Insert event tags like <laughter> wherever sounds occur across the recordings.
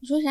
你说啥？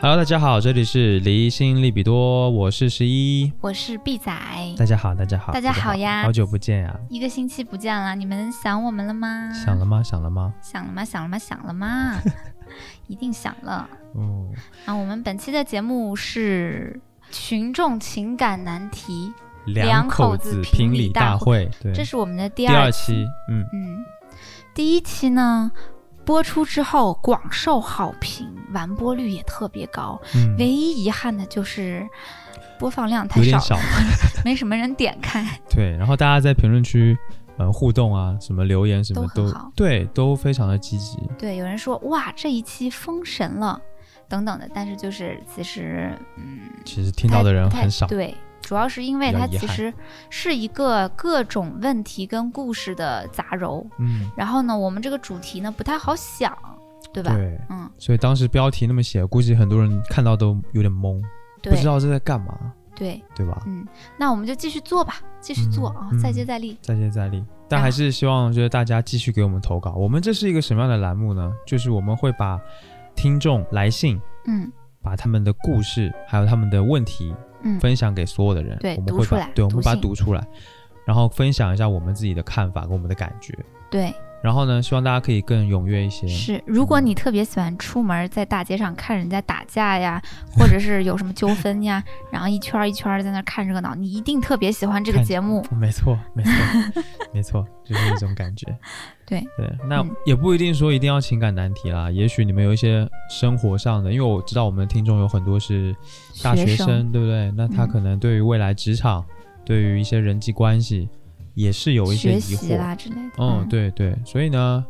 ？Hello，大家好，这里是离心利比多，我是十一。我是 B 仔，大家好，大家好，大家好呀好久不见呀！一个星期不见了，你们想我们了吗？想了吗？想了吗？想了吗？想了吗？想了吗？<laughs> 一定想了。嗯，啊，我们本期的节目是群众情感难题，两口子评理大会，对，这是我们的第二期，嗯，嗯，第一期呢播出之后广受好评，完播率也特别高。嗯唯一遗憾的就是播放量太少 <laughs> 没什么人点开。对。然后大家在评论区呃互动啊，什么留言什么都都很好对，都非常的积极。对，有人说哇这一期封神了，等等的，但是就是其实嗯，其实听到的人很少，对，主要是因为它其实是一个各种问题跟故事的杂糅。嗯，然后呢，我们这个主题呢不太好想，对吧？对。嗯，所以当时标题那么写，估计很多人看到都有点懵，对，不知道这在干嘛，对，对吧？嗯，那我们就继续做吧，继续做啊，嗯再接再厉。再接再厉。但还是希望就是大家继续给我们投稿。我们这是一个什么样的栏目呢？就是我们会把听众来信，嗯把他们的故事还有他们的问题嗯，分享给所有的人。对我们会把对，我们把它读出来，然后分享一下我们自己的看法跟我们的感觉。对，然后呢，希望大家可以更踊跃一些。是。如果你特别喜欢出门在大街上看人家打架呀，<laughs> 或者是有什么纠纷呀，<laughs> 然后一圈儿一圈儿在那看热闹，你一定特别喜欢这个节目。没错，没错，<laughs> 没错，就是这种感觉。对对，那嗯也不一定说一定要情感难题啦，也许你们有一些生活上的，因为我知道我们的听众有很多是大学生，对不对？那他嗯可能对于未来职场，对于一些人际关系，也是有一些疑惑。习啦之类的。嗯，，对对，所以呢，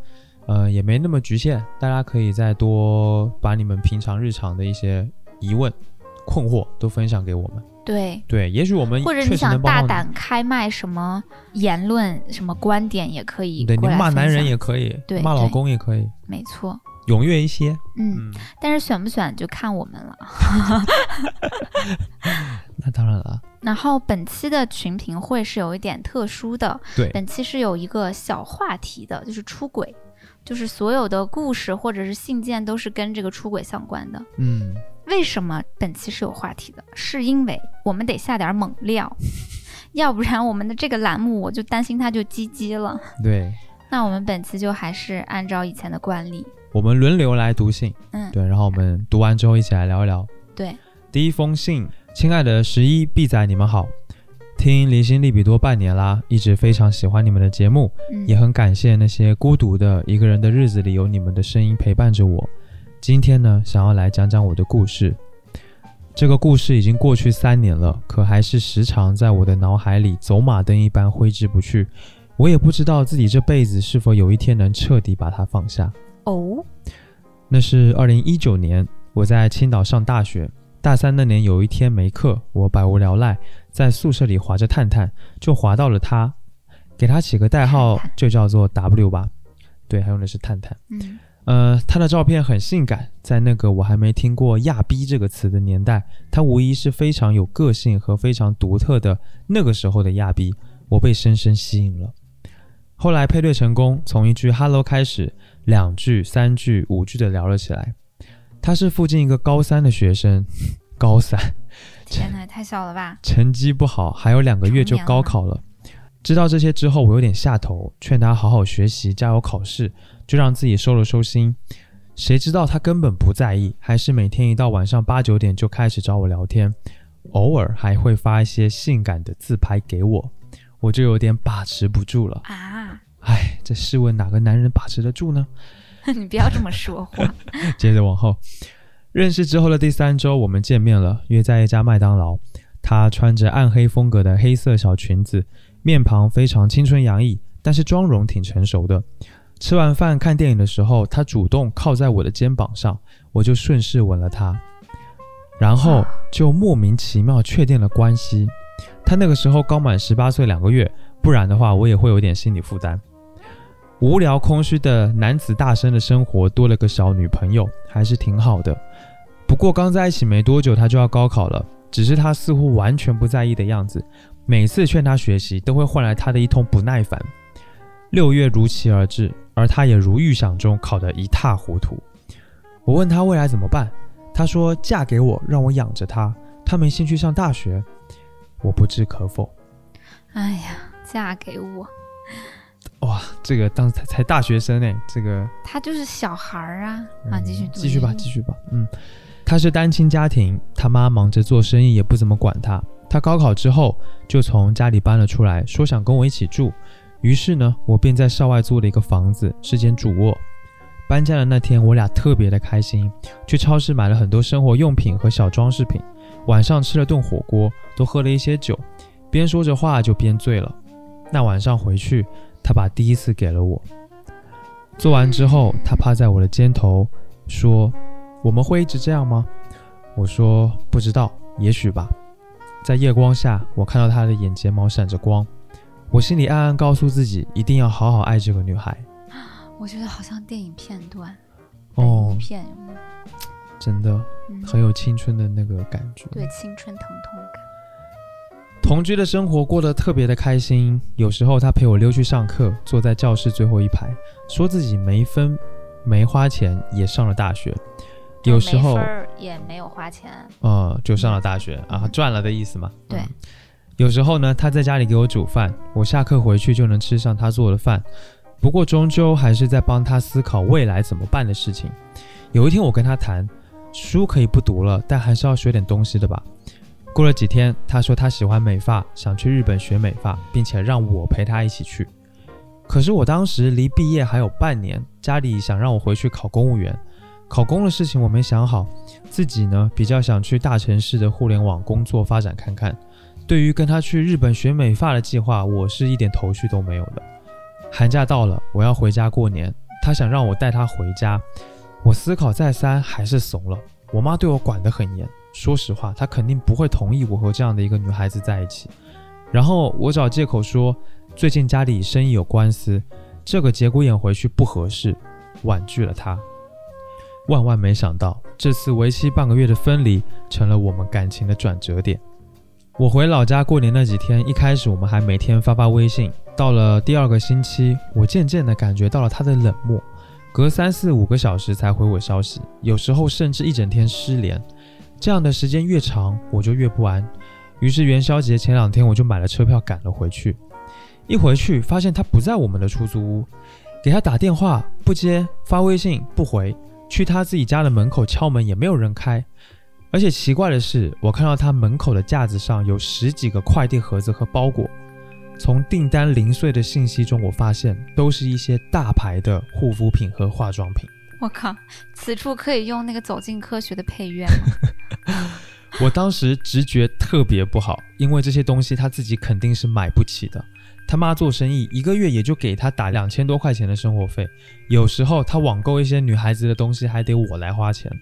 呃，也没那么局限，大家可以再多把你们平常日常的一些疑问、困惑都分享给我们。对。对，也许我们或者你想大胆开麦什么言论、什么观点也可以对你骂男人也可以，对骂老公也可以，没错，踊跃一些。嗯，嗯，但是选不选就看我们了。<laughs> 那当然了，然后本期的群评会是有一点特殊的，对，本期是有一个小话题的，就是出轨，就是所有的故事或者是信件都是跟这个出轨相关的。嗯，为什么本期是有话题的？是因为我们得下点猛料，<laughs> 要不然我们的这个栏目我就担心它就鸡鸡了。对，那我们本期就还是按照以前的惯例，我们轮流来读信，嗯，对，然后我们读完之后一起来聊一聊。对，第一封信，亲爱的十一 B 仔，你们好，听离心利比多半年啦，一直非常喜欢你们的节目，嗯，也很感谢那些孤独的一个人的日子里有你们的声音陪伴着我。今天呢，想要来讲讲我的故事。这个故事已经过去三年了，可还是时常在我的脑海里走马灯一般挥之不去。我也不知道自己这辈子是否有一天能彻底把它放下。哦，那是二零一九年，我在青岛上大学。大三那年有一天没课，我百无聊赖，在宿舍里划着探探，就划到了他，给他起个代号就叫做 W 吧。对，还用的是探探。嗯呃，他的照片很性感，在那个我还没听过“亚逼”这个词的年代，他无疑是非常有个性和非常独特的那个时候的亚逼，我被深深吸引了。后来配对成功，从一句 “hello” 开始，两句、三句、五句的聊了起来。他是附近一个高三的学生，<laughs> 高三 <laughs> 天哪，也太小了吧？成绩不好，还有两个月就高考了。知道这些之后，我有点下头，劝他好好学习，加油考试，就让自己收了收心。谁知道他根本不在意，还是每天一到晚上八九点就开始找我聊天，偶尔还会发一些性感的自拍给我，我就有点把持不住了。啊，唉，这试问哪个男人把持得住呢？<laughs> 你不要这么说话。<laughs> 接着往后，认识之后的第三周，我们见面了，约在一家麦当劳。她穿着暗黑风格的黑色小裙子，面庞非常青春洋溢，但是妆容挺成熟的。吃完饭看电影的时候，她主动靠在我的肩膀上，我就顺势吻了她，然后就莫名其妙确定了关系。她那个时候刚满十八岁两个月，不然的话我也会有点心理负担。无聊空虚的男子大生的生活多了个小女朋友，还是挺好的。不过刚在一起没多久，他就要高考了，只是他似乎完全不在意的样子。每次劝他学习，都会换来他的一通不耐烦。六月如期而至，而他也如预想中考得一塌糊涂。我问他未来怎么办，他说嫁给我，让我养着他。他没兴趣上大学，我不置可否。哎呀，嫁给我，哇，这个当才才大学生呢，这个他就是小孩儿啊！啊，继续嗯继续吧，继续吧。嗯，他是单亲家庭，他妈忙着做生意，也不怎么管他。他高考之后就从家里搬了出来，说想跟我一起住。于是呢，我便在校外租了一个房子，是间主卧。搬家的那天，我俩特别的开心，去超市买了很多生活用品和小装饰品。晚上吃了顿火锅，都喝了一些酒，边说着话就边醉了。那晚上回去，他把第一次给了我。做完之后，他趴在我的肩头说：“我们会一直这样吗？”我说：“不知道，也许吧。”在夜光下，我看到他的眼睫毛闪着光，我心里暗暗告诉自己，一定要好好爱这个女孩。<gasps> 我觉得好像电影片段，哦，片有没有？真的嗯，很有青春的那个感觉。对，青春疼痛感。同居的生活过得特别的开心。有时候他陪我溜去上课，坐在教室最后一排，说自己没分没花钱也上了大学。有时候也没有花钱，呃，就上了大学啊，赚了的意思嘛。对嗯有时候呢，他在家里给我煮饭，我下课回去就能吃上他做的饭。不过终究还是在帮他思考未来怎么办的事情。有一天我跟他谈，书可以不读了，但还是要学点东西的吧。过了几天，他说他喜欢美发，想去日本学美发，并且让我陪他一起去。可是我当时离毕业还有半年，家里想让我回去考公务员，考公的事情我没想好，自己呢比较想去大城市的互联网工作发展看看。对于跟他去日本学美发的计划，我是一点头绪都没有的。寒假到了，我要回家过年，他想让我带他回家，我思考再三，还是怂了。我妈对我管得很严，说实话，她肯定不会同意我和这样的一个女孩子在一起。然后我找借口说，最近家里生意有官司，这个节骨眼回去不合适，婉拒了她。万万没想到，这次为期半个月的分离，成了我们感情的转折点。我回老家过年那几天，一开始我们还每天发发微信，到了第二个星期，我渐渐地感觉到了他的冷漠，隔三四五个小时才回我消息，有时候甚至一整天失联。这样的时间越长，我就越不安。于是元宵节前两天，我就买了车票赶了回去。一回去，发现他不在我们的出租屋，给他打电话不接，发微信不回，去他自己家的门口敲门也没有人开。而且奇怪的是，我看到他门口的架子上有十几个快递盒子和包裹。从订单零碎的信息中，我发现都是一些大牌的护肤品和化妆品。<laughs> 我靠，此处可以用那个《走进科学》的配乐吗？<laughs> 我当时直觉特别不好，因为这些东西他自己肯定是买不起的。他妈做生意，一个月也就给他打两千多块钱的生活费，有时候他网购一些女孩子的东西还得我来花钱。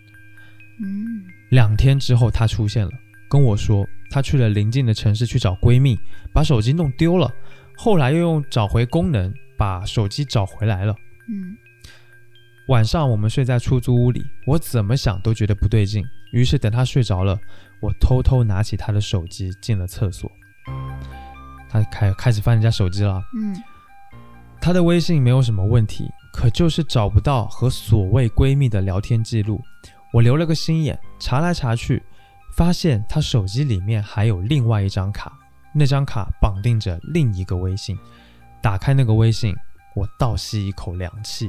嗯，两天之后，他出现了，跟我说他去了邻近的城市去找闺蜜，把手机弄丢了，后来又用找回功能把手机找回来了。嗯，晚上我们睡在出租屋里，我怎么想都觉得不对劲，于是等她睡着了，我偷偷拿起她的手机进了厕所。她开开始翻人家手机了，嗯，她的微信没有什么问题，可就是找不到和所谓闺蜜的聊天记录。我留了个心眼，查来查去，发现她手机里面还有另外一张卡，那张卡绑定着另一个微信。打开那个微信，我倒吸一口凉气，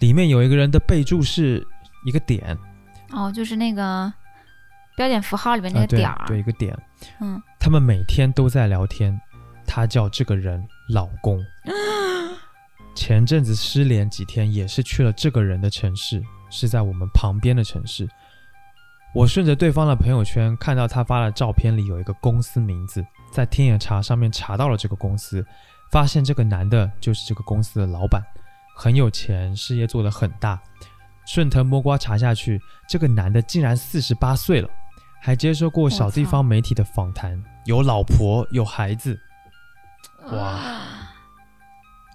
里面有一个人的备注是一个点，哦，就是那个标点符号里面那个点儿，对，一个点。嗯，他们每天都在聊天，他叫这个人老公。<gasps> 前阵子失联几天，也是去了这个人的城市，是在我们旁边的城市。我顺着对方的朋友圈看到他发的照片里有一个公司名字，在天眼查上面查到了这个公司，发现这个男的就是这个公司的老板，很有钱，事业做得很大。顺藤摸瓜查下去，这个男的竟然四十八岁了，还接受过小地方媒体的访谈，有老婆有孩子。哇哇，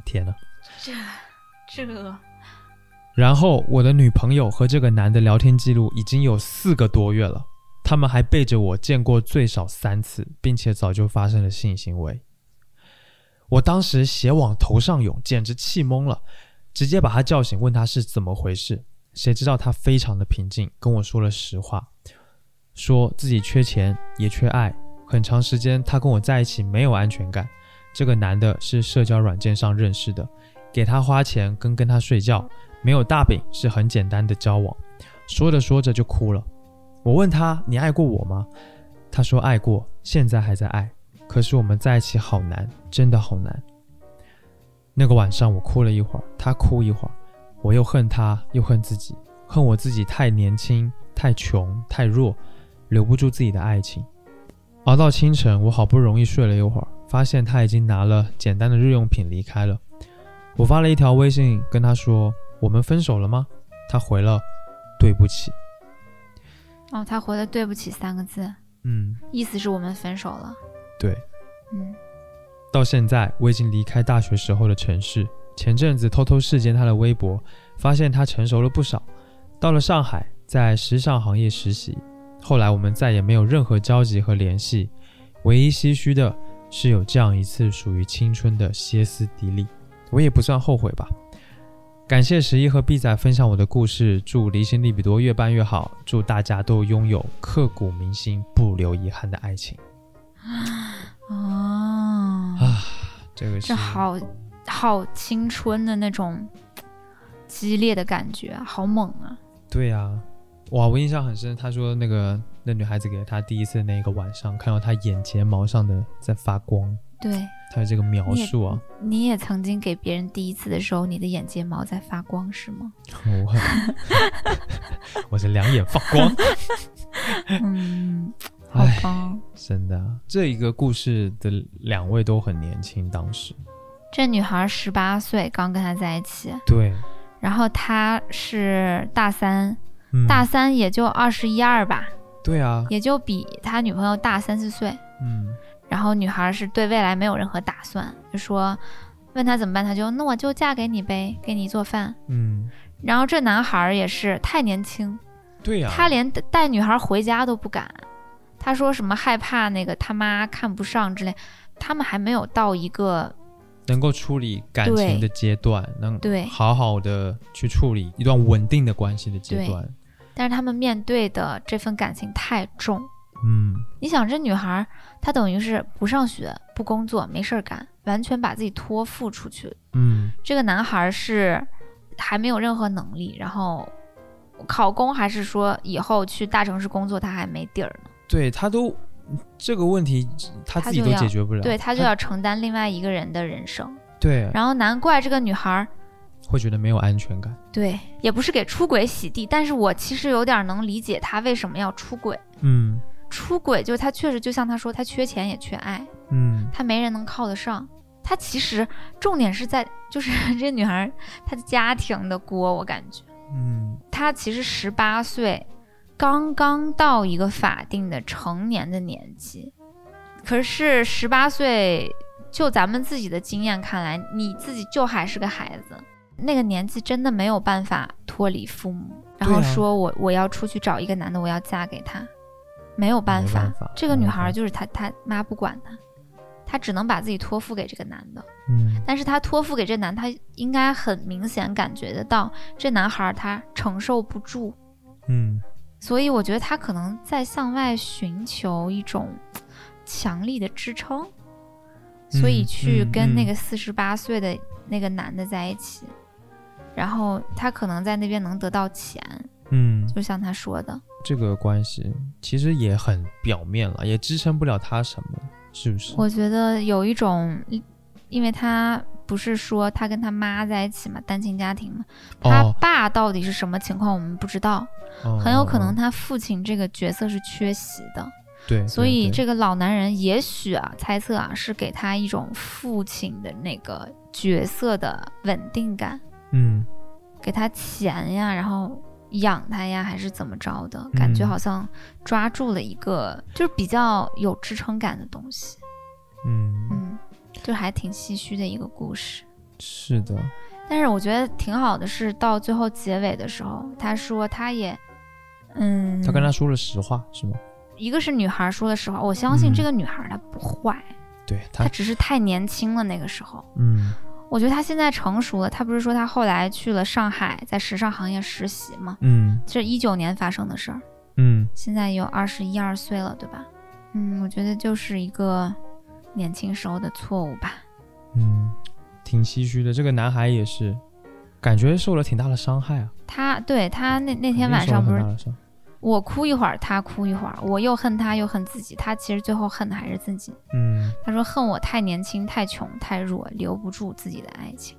天呐，这这，然后我的女朋友和这个男的聊天记录已经有四个多月了，他们还背着我见过最少三次，并且早就发生了性行为。我当时血往头上涌，简直气懵了，直接把他叫醒，问他是怎么回事。谁知道他非常的平静，跟我说了实话，说自己缺钱也缺爱，很长时间他跟我在一起没有安全感。这个男的是社交软件上认识的，给他花钱跟跟他睡觉，没有大饼，是很简单的交往。说着说着就哭了。我问他：“你爱过我吗？”他说：“爱过，现在还在爱。可是我们在一起好难，真的好难。”那个晚上我哭了一会儿，他哭一会儿，我又恨他，又恨自己，恨我自己太年轻、太穷、太弱，留不住自己的爱情。熬到清晨，我好不容易睡了一会儿。发现他已经拿了简单的日用品离开了。我发了一条微信跟他说：“我们分手了吗？”他回了：“对不起。”哦，他回了“对不起”三个字。嗯，意思是我们分手了。对。嗯。到现在我已经离开大学时候的城市。前阵子偷偷视奸他的微博，发现他成熟了不少。到了上海，在时尚行业实习。后来我们再也没有任何交集和联系。唯一唏嘘的。是有这样一次属于青春的歇斯底里，我也不算后悔吧。感谢十一和 B 仔分享我的故事，祝离心力比多越办越好，祝大家都拥有刻骨铭心、不留遗憾的爱情。哦，啊，这个这好好青春的那种激烈的感觉，好猛啊！对呀，哇，我印象很深，他说那个。那女孩子给了他第一次那个晚上，看到他眼睫毛上的在发光。对，他的这个描述啊，你也曾经给别人第一次的时候，你的眼睫毛在发光是吗？<laughs> 我，<laughs> 我是两眼放光。<laughs> 嗯，好吧。真的，这一个故事的两位都很年轻，当时。这女孩十八岁，刚跟他在一起。对。然后他是大三，大三也就二十一二吧。对啊，也就比他女朋友大三四岁。嗯，然后女孩是对未来没有任何打算，就说问他怎么办，他就那我就嫁给你呗，给你做饭。嗯，然后这男孩也是太年轻，对呀，他连带女孩回家都不敢，他说什么害怕那个他妈看不上之类，他们还没有到一个能够处理感情的阶段，能对好好的去处理一段稳定的关系的阶段。但是他们面对的这份感情太重，嗯，你想这女孩，她等于是不上学、不工作、没事儿干，完全把自己托付出去。嗯，这个男孩是还没有任何能力，然后考公还是说以后去大城市工作，他还没底儿呢。对他都这个问题他自己都解决不了，对他就要承担另外一个人的人生。对，然后难怪这个女孩。会觉得没有安全感，对，也不是给出轨洗地，但是我其实有点能理解他为什么要出轨。嗯，出轨就是他确实就像他说，他缺钱也缺爱，嗯，他没人能靠得上。他其实重点是在就是 <laughs> 这女孩她的家庭的锅，我感觉，嗯，她其实十八岁，刚刚到一个法定的成年的年纪，可是十八岁，就咱们自己的经验看来，你自己就还是个孩子。那个年纪真的没有办法脱离父母，然后说我我要出去找一个男的，我要嫁给他，没有办法。这个女孩就是她，她妈不管她，她只能把自己托付给这个男的。嗯，但是她托付给这男，她应该很明显感觉得到这男孩他承受不住。嗯，所以我觉得他可能在向外寻求一种强力的支撑，所以去跟那个四十八岁的那个男的在一起。然后他可能在那边能得到钱，嗯，就像他说的，这个关系其实也很表面了，也支撑不了他什么，是不是？我觉得有一种，因为他不是说他跟他妈在一起嘛，单亲家庭嘛，他爸到底是什么情况我们不知道，很有可能他父亲这个角色是缺席的，对，所以这个老男人也许啊，猜测啊，是给他一种父亲的那个角色的稳定感。嗯，给他钱呀，然后养他呀，还是怎么着的？感觉好像抓住了一个，就是比较有支撑感的东西。嗯。嗯，就还挺唏嘘的一个故事。是的，但是我觉得挺好的是，到最后结尾的时候，他说他也，嗯，他跟他说了实话，是吗？一个是女孩说的实话，我相信嗯这个女孩她不坏，对她，只是太年轻了那个时候。嗯我觉得她现在成熟了，她不是说她后来去了上海，在时尚行业实习吗？嗯这一九年发生的事儿，嗯，现在有二十一二岁了，对吧？嗯，我觉得就是一个年轻时候的错误吧。嗯，挺唏嘘的。这个男孩也是，感觉受了挺大的伤害啊。他对他那那那天晚上不是我哭一会儿，他哭一会儿，我又恨他又恨自己，他其实最后恨的还是自己。嗯，他说恨我太年轻、太穷、太弱，留不住自己的爱情。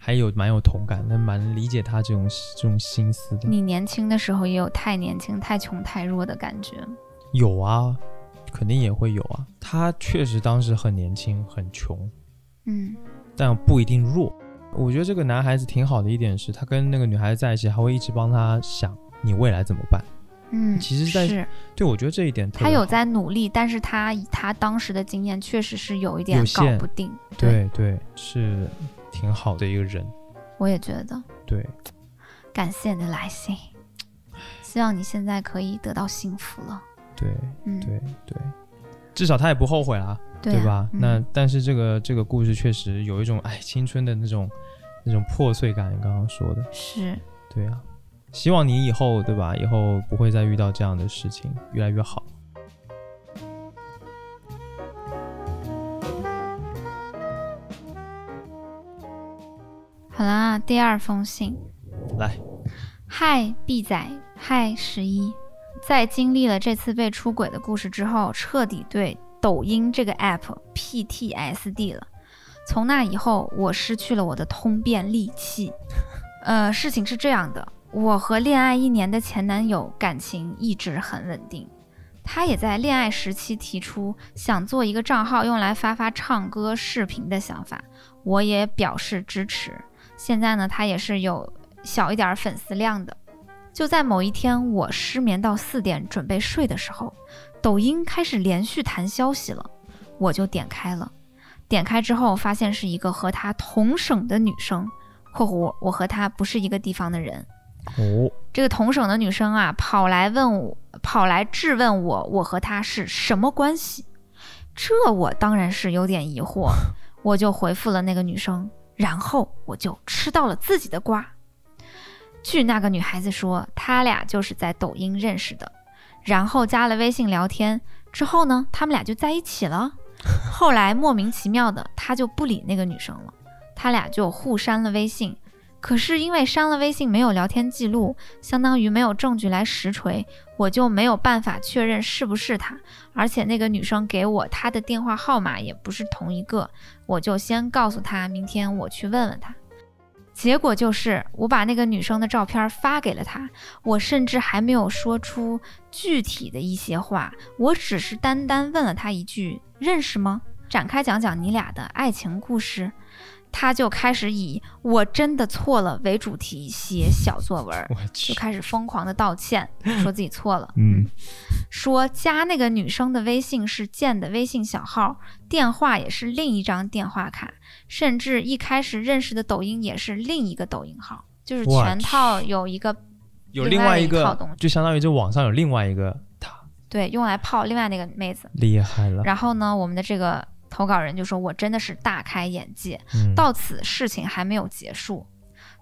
还有蛮有同感，那蛮理解他这种这种心思的。你年轻的时候也有太年轻、太穷、太弱的感觉吗？有啊，肯定也会有啊。他确实当时很年轻，很穷，嗯但不一定弱。我觉得这个男孩子挺好的一点是，他跟那个女孩子在一起，还会一直帮他想你未来怎么办。嗯，其实在是对，我觉得这一点他有在努力，但是他以他当时的经验，确实是有一点搞不定。对对是挺好的一个人。我也觉得。对，感谢你的来信，希望你现在可以得到幸福了。对嗯，对对，至少他也不后悔啦，对啊吧？嗯那但是这个这个故事确实有一种哎青春的那种那种破碎感，你刚刚说的，是对啊。希望你以后对吧？以后不会再遇到这样的事情，越来越好。好啦，第二封信。来，嗨，B 仔，嗨，十一，在经历了这次被出轨的故事之后，彻底对抖音这个 app PTSD 了。从那以后，我失去了我的通便利器。呃，事情是这样的，我和恋爱一年的前男友感情一直很稳定，他也在恋爱时期提出想做一个账号用来发发唱歌视频的想法，我也表示支持。现在呢，他也是有小一点粉丝量的。就在某一天，我失眠到四点准备睡的时候，抖音开始连续弹消息了，我就点开了。点开之后，发现是一个和他同省的女生（括弧我和他不是一个地方的人）。哦，这个同省的女生啊，跑来问我，跑来质问我，我和她是什么关系？这我当然是有点疑惑，<laughs> 我就回复了那个女生，然后我就吃到了自己的瓜。据那个女孩子说，他俩就是在抖音认识的，然后加了微信聊天，之后呢，他们俩就在一起了。后来莫名其妙的，他就不理那个女生了，他俩就互删了微信。可是因为删了微信没有聊天记录，相当于没有证据来实锤，我就没有办法确认是不是他。而且那个女生给我她的电话号码也不是同一个，我就先告诉她，明天我去问问她。结果就是我把那个女生的照片发给了他，我甚至还没有说出具体的一些话，我只是单单问了他一句：“认识吗？”展开讲讲你俩的爱情故事。他就开始以“我真的错了”为主题写小作文，我就，开始疯狂的道歉，说自己错了。嗯，说加那个女生的微信是建的微信小号，电话也是另一张电话卡，甚至一开始认识的抖音也是另一个抖音号，就是全套有一个有另外一个一套东西，就相当于就网上有另外一个他，对用来泡另外那个妹子。厉害了。然后呢，我们的这个投稿人就说：“我真的是大开眼界，嗯，到此事情还没有结束。”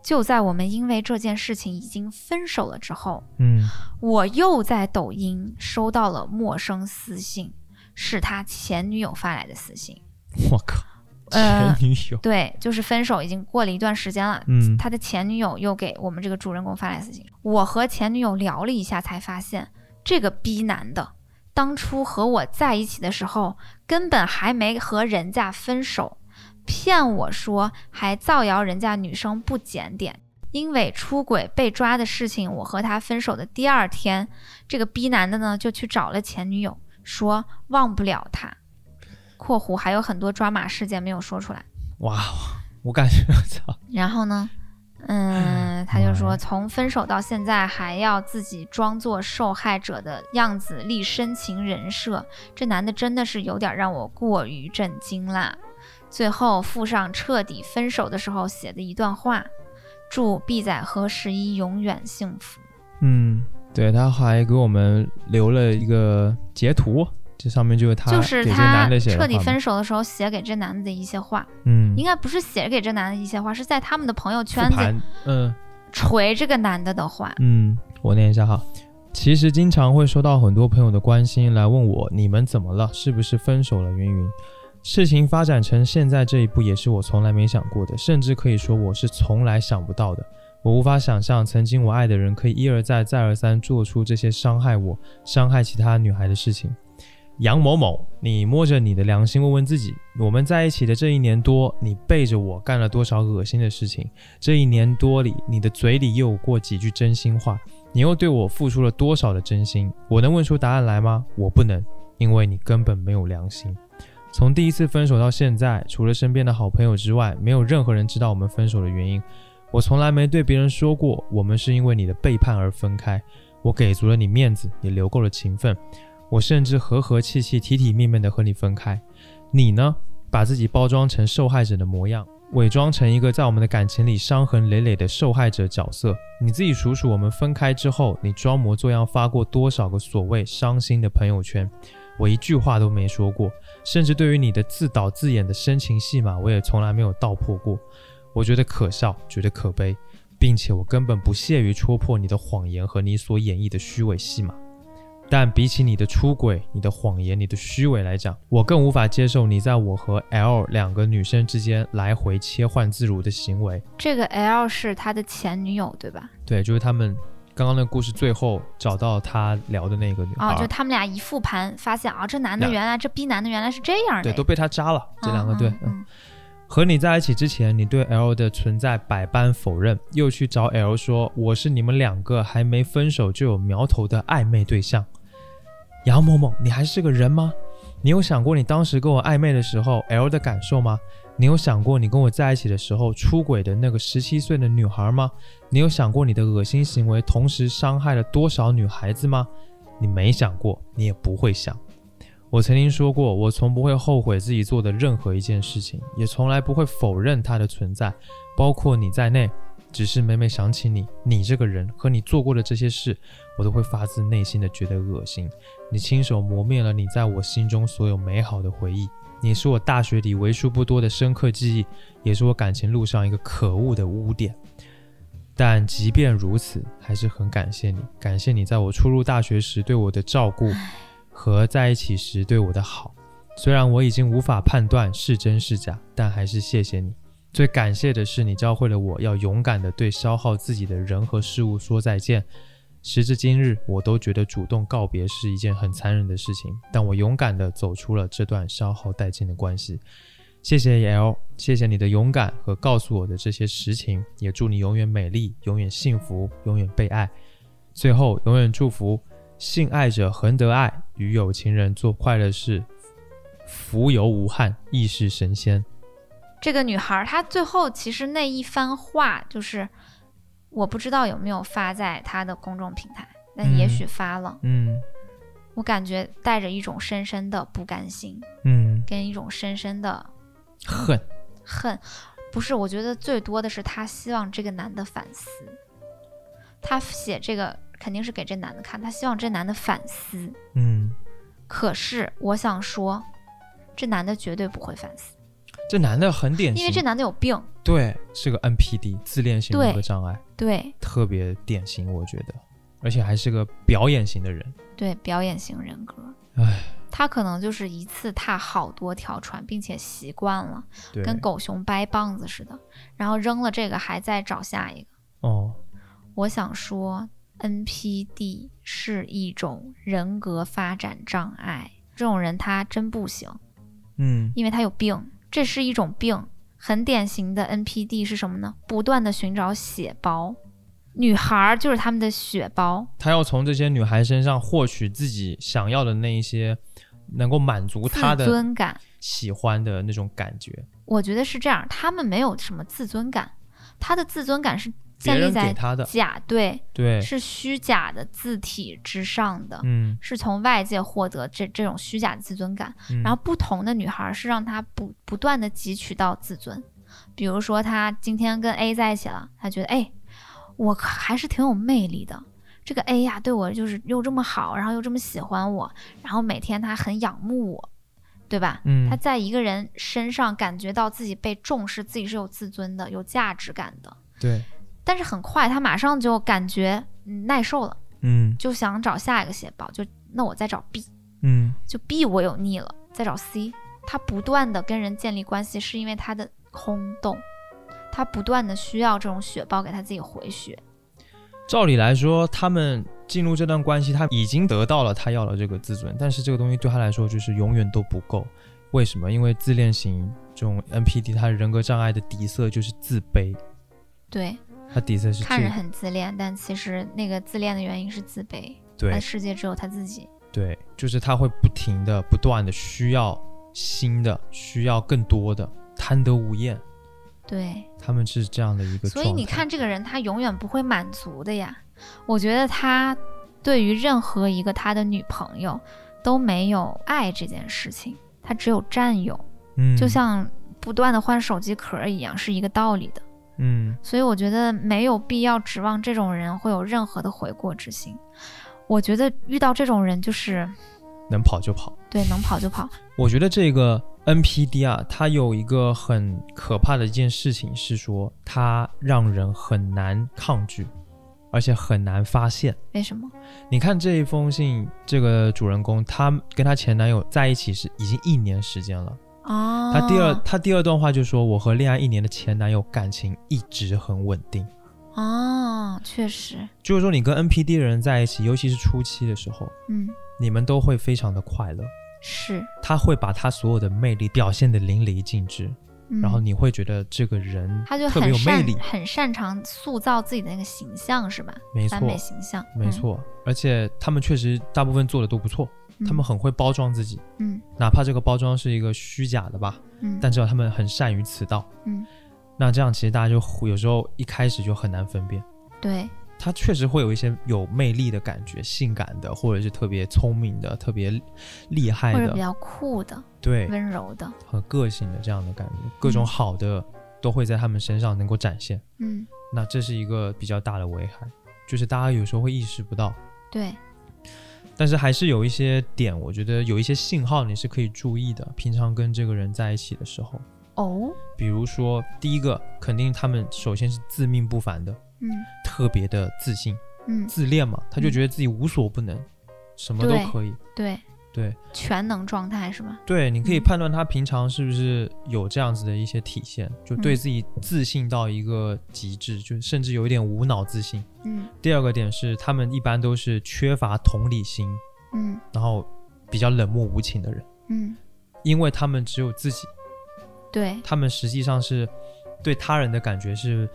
就在我们因为这件事情已经分手了之后，嗯，我又在抖音收到了陌生私信，是他前女友发来的私信。我靠，<laughs> 呃前女友，对，就是分手已经过了一段时间了，嗯他的前女友又给我们这个主人公发来私信。我和前女友聊了一下，才发现这个逼男的当初和我在一起的时候，根本还没和人家分手，骗我说还造谣人家女生不检点。因为出轨被抓的事情，我和他分手的第二天，这个逼男的呢就去找了前女友，说忘不了他。（括弧还有很多抓马事件没有说出来。哇，我感觉我操，然后呢，嗯，他就说从分手到现在还要自己装作受害者的样子立深情人设，这男的真的是有点让我过于震惊啦。最后附上彻底分手的时候写的一段话：祝毕仔和十一永远幸福。嗯，对，他还给我们留了一个截图，这上面就是他就是给这他男的写彻底分手的时候写给这男的的一些话，嗯，应该不是写给这男的一些话，是在他们的朋友圈子嗯锤这个男的的话。嗯，我念一下哈。其实经常会收到很多朋友的关心，来问我你们怎么了，是不是分手了？云云，事情发展成现在这一步，也是我从来没想过的，甚至可以说我是从来想不到的。我无法想象，曾经我爱的人可以一而再、再而三做出这些伤害我、伤害其他女孩的事情。杨某某，你摸着你的良心问问自己，我们在一起的这一年多，你背着我干了多少恶心的事情？这一年多里，你的嘴里又有过几句真心话？你又对我付出了多少的真心？我能问出答案来吗？我不能，因为你根本没有良心。从第一次分手到现在，除了身边的好朋友之外，没有任何人知道我们分手的原因。我从来没对别人说过，我们是因为你的背叛而分开。我给足了你面子，也留够了情分。我甚至和和气气、体体面面的和你分开。你呢，把自己包装成受害者的模样，伪装成一个在我们的感情里伤痕累累的受害者角色。你自己数数，我们分开之后，你装模作样发过多少个所谓伤心的朋友圈？我一句话都没说过，甚至对于你的自导自演的深情戏码，我也从来没有道破过。我觉得可笑，觉得可悲，并且我根本不屑于戳破你的谎言和你所演绎的虚伪戏码。但比起你的出轨、你的谎言、你的虚伪来讲，我更无法接受你在我和 L 两个女生之间来回切换自如的行为。这个 L 是他的前女友，对吧？对，就是他们刚刚那个故事最后找到他聊的那个女孩，啊、就他们俩一复盘，发现啊，这男的原来这逼男的原来是这样的对，都被他扎了。这两个对，嗯嗯和你在一起之前，你对 L 的存在百般否认，又去找 L 说我是你们两个还没分手就有苗头的暧昧对象。杨某某，你还是个人吗？你有想过你当时跟我暧昧的时候 L 的感受吗？你有想过你跟我在一起的时候出轨的那个十七岁的女孩吗？你有想过你的恶心行为同时伤害了多少女孩子吗？你没想过，你也不会想。我曾经说过，我从不会后悔自己做的任何一件事情，也从来不会否认它的存在，包括你在内。只是每每想起你，你这个人和你做过的这些事，我都会发自内心的觉得恶心。你亲手磨灭了你在我心中所有美好的回忆，你是我大学里为数不多的深刻记忆，也是我感情路上一个可恶的污点。但即便如此，还是很感谢你，感谢你在我初入大学时对我的照顾和在一起时对我的好。虽然我已经无法判断是真是假，但还是谢谢你。最感谢的是，你教会了我要勇敢的对消耗自己的人和事物说再见。时至今日，我都觉得主动告别是一件很残忍的事情，但我勇敢地走出了这段消耗殆尽的关系。谢谢 L，谢谢你的勇敢和告诉我的这些实情，也祝你永远美丽，永远幸福，永远被爱。最后，永远祝福性爱者恒得爱，与有情人做快乐事，福游无憾，亦是神仙。这个女孩她最后其实那一番话，就是我不知道有没有发在他的公众平台，但也嗯许发了。嗯我感觉带着一种深深的不甘心，嗯，跟一种深深的恨。恨。不是，我觉得最多的是他希望这个男的反思。他写这个肯定是给这男的看，他希望这男的反思。嗯，可是我想说，这男的绝对不会反思，这男的很典型，因为这男的有病。对是个 NPD 自恋型人格障碍，对。特别典型，我觉得，而且还是个表演型的人。对，表演型人格。唉，他可能就是一次踏好多条船，并且习惯了，跟狗熊掰棒子似的，然后扔了这个还在找下一个。哦，我想说，NPD 是一种人格发展障碍，这种人他真不行，嗯。因为他有病，这是一种病。很典型的 NPD 是什么呢？不断的寻找血包，女孩儿就是他们的血包。他要从这些女孩身上获取自己想要的那一些，能够满足他自的尊感，喜欢的那种感觉。我觉得是这样，他们没有什么自尊感，他的自尊感是别人建立在给他的，假对，对，是虚假的字体之上的，嗯，是从外界获得这这种虚假的自尊感。嗯然后不同的女孩是让她不不断的汲取到自尊，比如说她今天跟 A 在一起了，她觉得哎，我还是挺有魅力的。这个 A 呀，对我就是又这么好，然后又这么喜欢我，然后每天他很仰慕我，对吧？嗯他在一个人身上感觉到自己被重视，自己是有自尊的、有价值感的。对，但是很快，他马上就感觉嗯耐受了，嗯就想找下一个血包，就那我再找 B，嗯就 B 我有腻了，再找 C。他不断的跟人建立关系，是因为他的空洞，他不断的需要这种血包给他自己回血。照理来说，他们进入这段关系，他已经得到了他要的这个自尊，但是这个东西对他来说就是永远都不够。为什么？因为自恋型这种 NPD，他人格障碍的底色就是自卑，对，他底色是看着很自恋，但其实那个自恋的原因是自卑，对他世界只有他自己。对，就是他会不停的、不断的需要新的，需要更多的，贪得无厌。对，他们是这样的一个。所以你看，这个人他永远不会满足的呀。我觉得他对于任何一个他的女朋友都没有爱这件事情，他只有占有，嗯，就像不断的换手机壳一样，是一个道理的。嗯所以我觉得没有必要指望这种人会有任何的悔过之心。我觉得遇到这种人就是能跑就跑。对能跑就跑，我觉得这个 NPD 啊，它有一个很可怕的一件事情是说，它让人很难抗拒，而且很难发现。为什么？你看这一封信，这个主人公她跟她前男友在一起是已经一年时间了。哦，他第二他第二段话就说：“我和恋爱一年的前男友感情一直很稳定。”哦，确实，就是说，你跟 NPD 的人在一起，尤其是初期的时候，嗯，你们都会非常的快乐。是，他会把他所有的魅力表现的淋漓尽致，嗯然后你会觉得这个人他就特别很有魅力。很擅长塑造自己的那个形象，是吧？没错，完美形象，没错。而且他们确实大部分做的都不错，嗯，他们很会包装自己，嗯哪怕这个包装是一个虚假的吧，嗯，但至少他们很善于此道。嗯，那这样其实大家就会有时候一开始就很难分辨。对，他确实会有一些有魅力的感觉，性感的，或者是特别聪明的、特别厉害的，或者比较酷的、对，温柔的，很个性的这样的感觉，各种好的都会在他们身上能够展现。嗯，那这是一个比较大的危害，就是大家有时候会意识不到，对，但是还是有一些点，我觉得有一些信号你是可以注意的。平常跟这个人在一起的时候，哦，比如说第一个，肯定他们首先是自命不凡的，嗯。特别的自信、嗯，自恋嘛，他就觉得自己无所不能，什么都可以。对，对全能状态是吗？对，你可以嗯。判断他平常是不是有这样子的一些体现，就对嗯。自己自信到一个极致，就甚至有一点无脑自信。嗯。第二个点是，他们一般都是缺乏同理心，嗯。然后比较冷漠无情的人，嗯，因为他们只有自己，对。他们实际上是对他人的感觉是，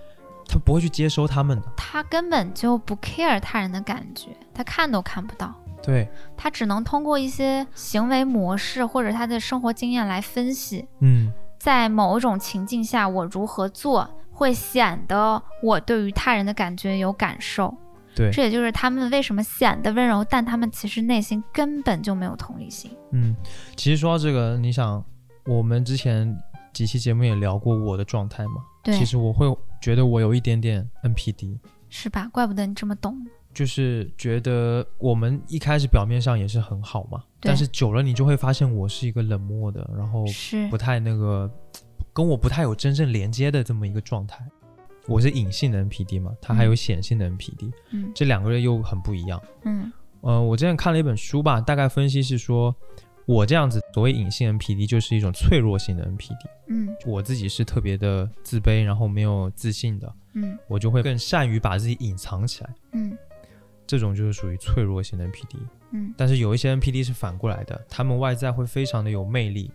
他不会去接收他们的。他根本就不 care 他人的感觉，他看都看不到。对，他只能通过一些行为模式或者他的生活经验来分析，嗯，在某一种情境下我如何做会显得我对于他人的感觉有感受。对，这也就是他们为什么显得温柔，但他们其实内心根本就没有同理心。嗯，其实说到这个，你想，我们之前几期节目也聊过我的状态嘛，对其，实我会觉得我有一点点 NPD，是吧？怪不得你这么懂。就是觉得我们一开始表面上也是很好嘛，但是久了你就会发现我是一个冷漠的，然后是。不太那个，跟我不太有真正连接的这么一个状态。我是隐性的 NPD 嘛，他还有显性的 NPD，、嗯。这两个人又很不一样。嗯。呃，我之前看了一本书吧，大概分析是说，我这样子所谓隐性 NPD 就是一种脆弱性的 NPD。嗯。我自己是特别的自卑，然后没有自信的，嗯。我就会更善于把自己隐藏起来，嗯这种就是属于脆弱型的 NPD。嗯但是有一些 NPD 是反过来的，他们外在会非常的有魅力，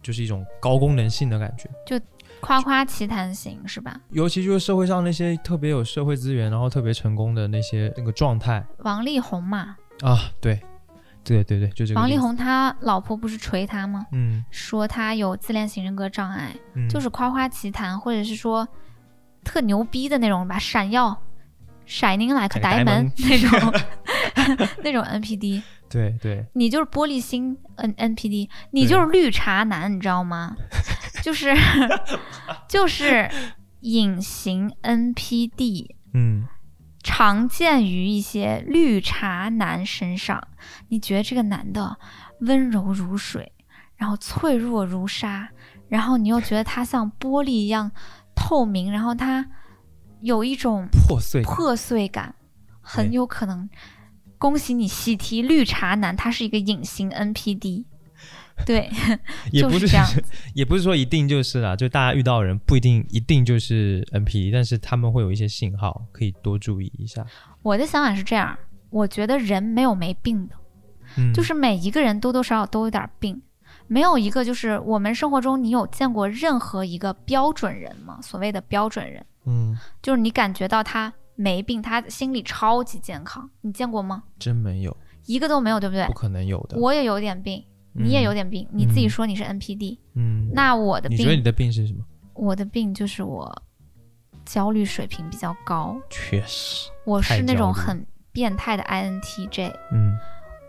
就是一种高功能性的感觉。就夸夸其谈型是吧？尤其就是社会上那些特别有社会资源，然后特别成功的那些那个状态王力宏嘛，啊，对，对对对，就这个。王力，宏他老婆不是锤他吗？嗯，说他有自恋型人格障碍，嗯就是夸夸其谈，或者是说特牛逼的那种吧，闪耀、shining like diamond 那种 <laughs> 那种 NPD，<laughs> 对对，你就是玻璃心 N NPD，你就是绿茶男，你知道吗？就是 <laughs> 就是隐形 NPD。嗯，常见于一些绿茶男身上。你觉得这个男的温柔如水，然后脆弱如沙，然后你又觉得他像玻璃一样透明，然后他有一种破碎破碎感，很有可能。恭喜你，喜提绿茶男，他是一个隐形 NPD。对，<laughs> 也不就是这样 <laughs> 也不是说一定就是啦，就大家遇到的人不一定一定就是 NPD，但是他们会有一些信号可以多注意一下。我的想法是这样，我觉得人没有没病的。嗯，就是每一个人多多少少都有点病，没有一个就是我们生活中你有见过任何一个标准人吗？所谓的标准人，嗯，就是你感觉到他没病，他心理超级健康，你见过吗？真没有，一个都没有，对不对不？可能有的。我也有点病，你也有点病，你自己说你是 NPD，、嗯，那我的病，你觉得你的病是什么？我的病就是我焦虑水平比较高，确实，我是那种很变态的 INTJ，嗯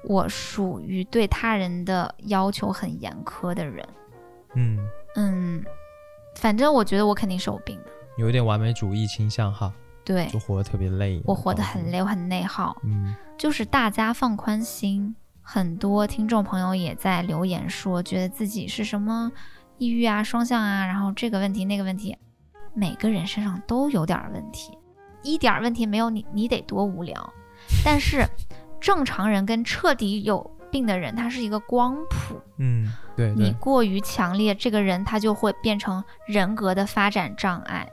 我属于对他人的要求很严苛的人。嗯，嗯，反正我觉得我肯定是有病的。有一点完美主义倾向哈，对就活得特别累。我活得很。累，我很内耗。嗯就是大家放宽心，很多听众朋友也在留言说，觉得自己是什么抑郁啊、双向啊，然后这个问题那个问题，每个人身上都有点儿问题，一点儿问题没有你，你得多无聊。<laughs> 但是正常人跟彻底有病的人，他是一个光谱。嗯，对对，你过于强烈，这个人他就会变成人格的发展障碍。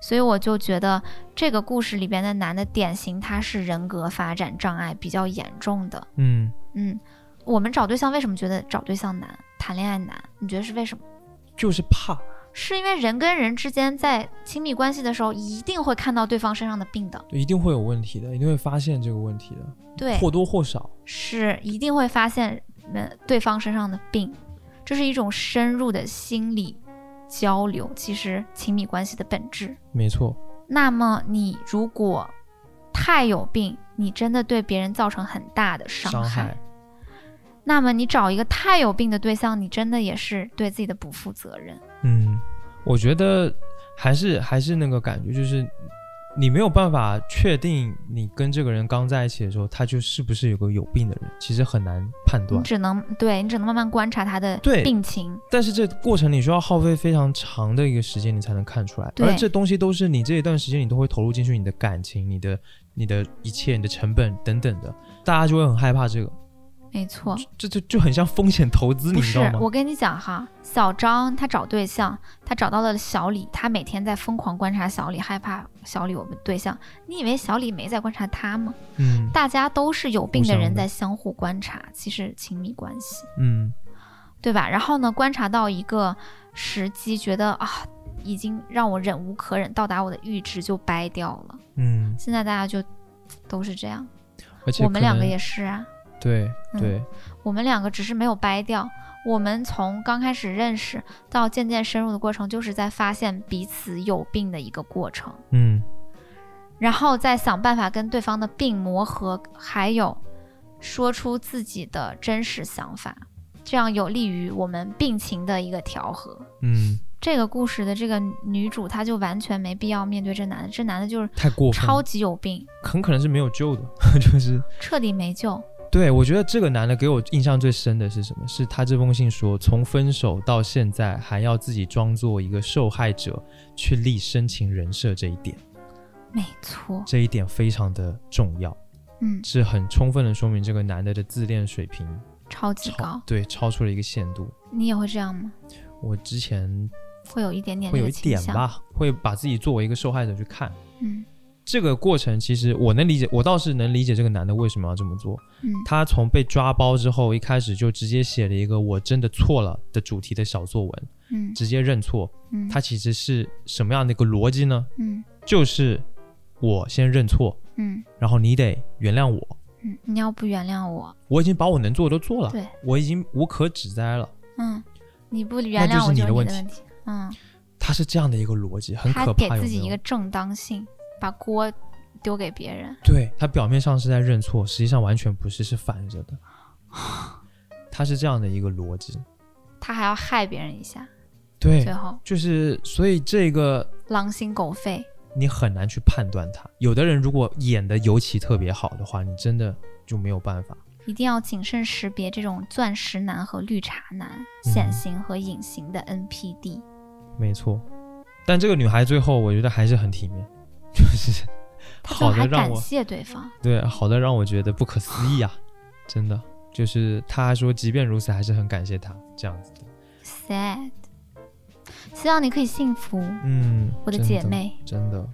所以我就觉得这个故事里边的男的典型，他是人格发展障碍比较严重的。嗯，嗯，我们找对象为什么觉得找对象难，谈恋爱难？你觉得是为什么？就是怕。是因为人跟人之间在亲密关系的时候，一定会看到对方身上的病的。对，一定会有问题的，一定会发现这个问题的，对，或多或少。是一定会发现嗯对方身上的病，这是一种深入的心理交流，其实亲密关系的本质。没错，那么你如果太有病，你真的对别人造成很大的伤伤害。那么你找一个太有病的对象，你真的也是对自己的不负责任。嗯，我觉得还是还是那个感觉，就是你没有办法确定你跟这个人刚在一起的时候，他就是不是有个有病的人，其实很难判断。你只能对你只能慢慢观察他的对病情。但是这过程你需要耗费非常长的一个时间，你才能看出来。对而这东西都是你这一段时间你都会投入进去，你的感情、你的、你的一切、你的成本等等的，大家就会很害怕这个。没错，这就就很像风险投资，你知道吗？我跟你讲哈，小张他找对象，他找到了小李，他每天在疯狂观察小李，害怕小李有对象。你以为小李没在观察他吗？嗯大家都是有病的人在相互观察，其实亲密关系，嗯对吧？然后呢，观察到一个时机，觉得啊，已经让我忍无可忍，到达我的阈值就掰掉了。嗯，现在大家就都是这样，而且我们两个也是啊。对嗯对，我们两个只是没有掰掉。我们从刚开始认识到渐渐深入的过程，就是在发现彼此有病的一个过程，嗯然后再想办法跟对方的病磨合，还有说出自己的真实想法，这样有利于我们病情的一个调和。嗯，这个故事的这个女主，她就完全没必要面对这男的，这男的就是太过分，超级有病，很可能是没有救的，<laughs> 就是彻底没救。对我觉得这个男的给我印象最深的是什么？是他这封信说，从分手到现在还要自己装作一个受害者去立深情人设这一点，没错，这一点非常的重要，嗯，是很充分的说明这个男的的自恋水平超级超高。对超出了一个限度。你也会这样吗？我之前会有一点点会有一。点吧，会把自己作为一个受害者去看。嗯这个过程其实我能理解，我倒是能理解这个男的为什么要这么做。嗯他从被抓包之后，一开始就直接写了一个“我真的错了”的主题的小作文，嗯直接认错。嗯，他其实是什么样的一个逻辑呢？嗯就是我先认错，嗯然后你得原谅我。嗯，你要不原谅我，我已经把我能做的都做了，对，我已经无可指摘了。嗯，你不原谅我就是你你的问题。嗯，他是这样的一个逻辑，很可怕。有给自己一个正当性，把锅丢给别人。对他表面上是在认错，实际上完全不是，是反着的。<laughs> 他是这样的一个逻辑，他还要害别人一下，对最，后就是所以这个狼心狗肺。你很难去判断他。有的人如果演的尤其特别好的话，你真的就没有办法。一定要谨慎识别这种钻石男和绿茶男、嗯显形和隐形的 NPD。没错，但这个女孩最后我觉得还是很体面，就是好的让我谢对方，对好的让我觉得不可思议啊，真的就是他说即便如此还是很感谢他这样子的，sad。希望你可以幸福，嗯，我的姐妹。真的。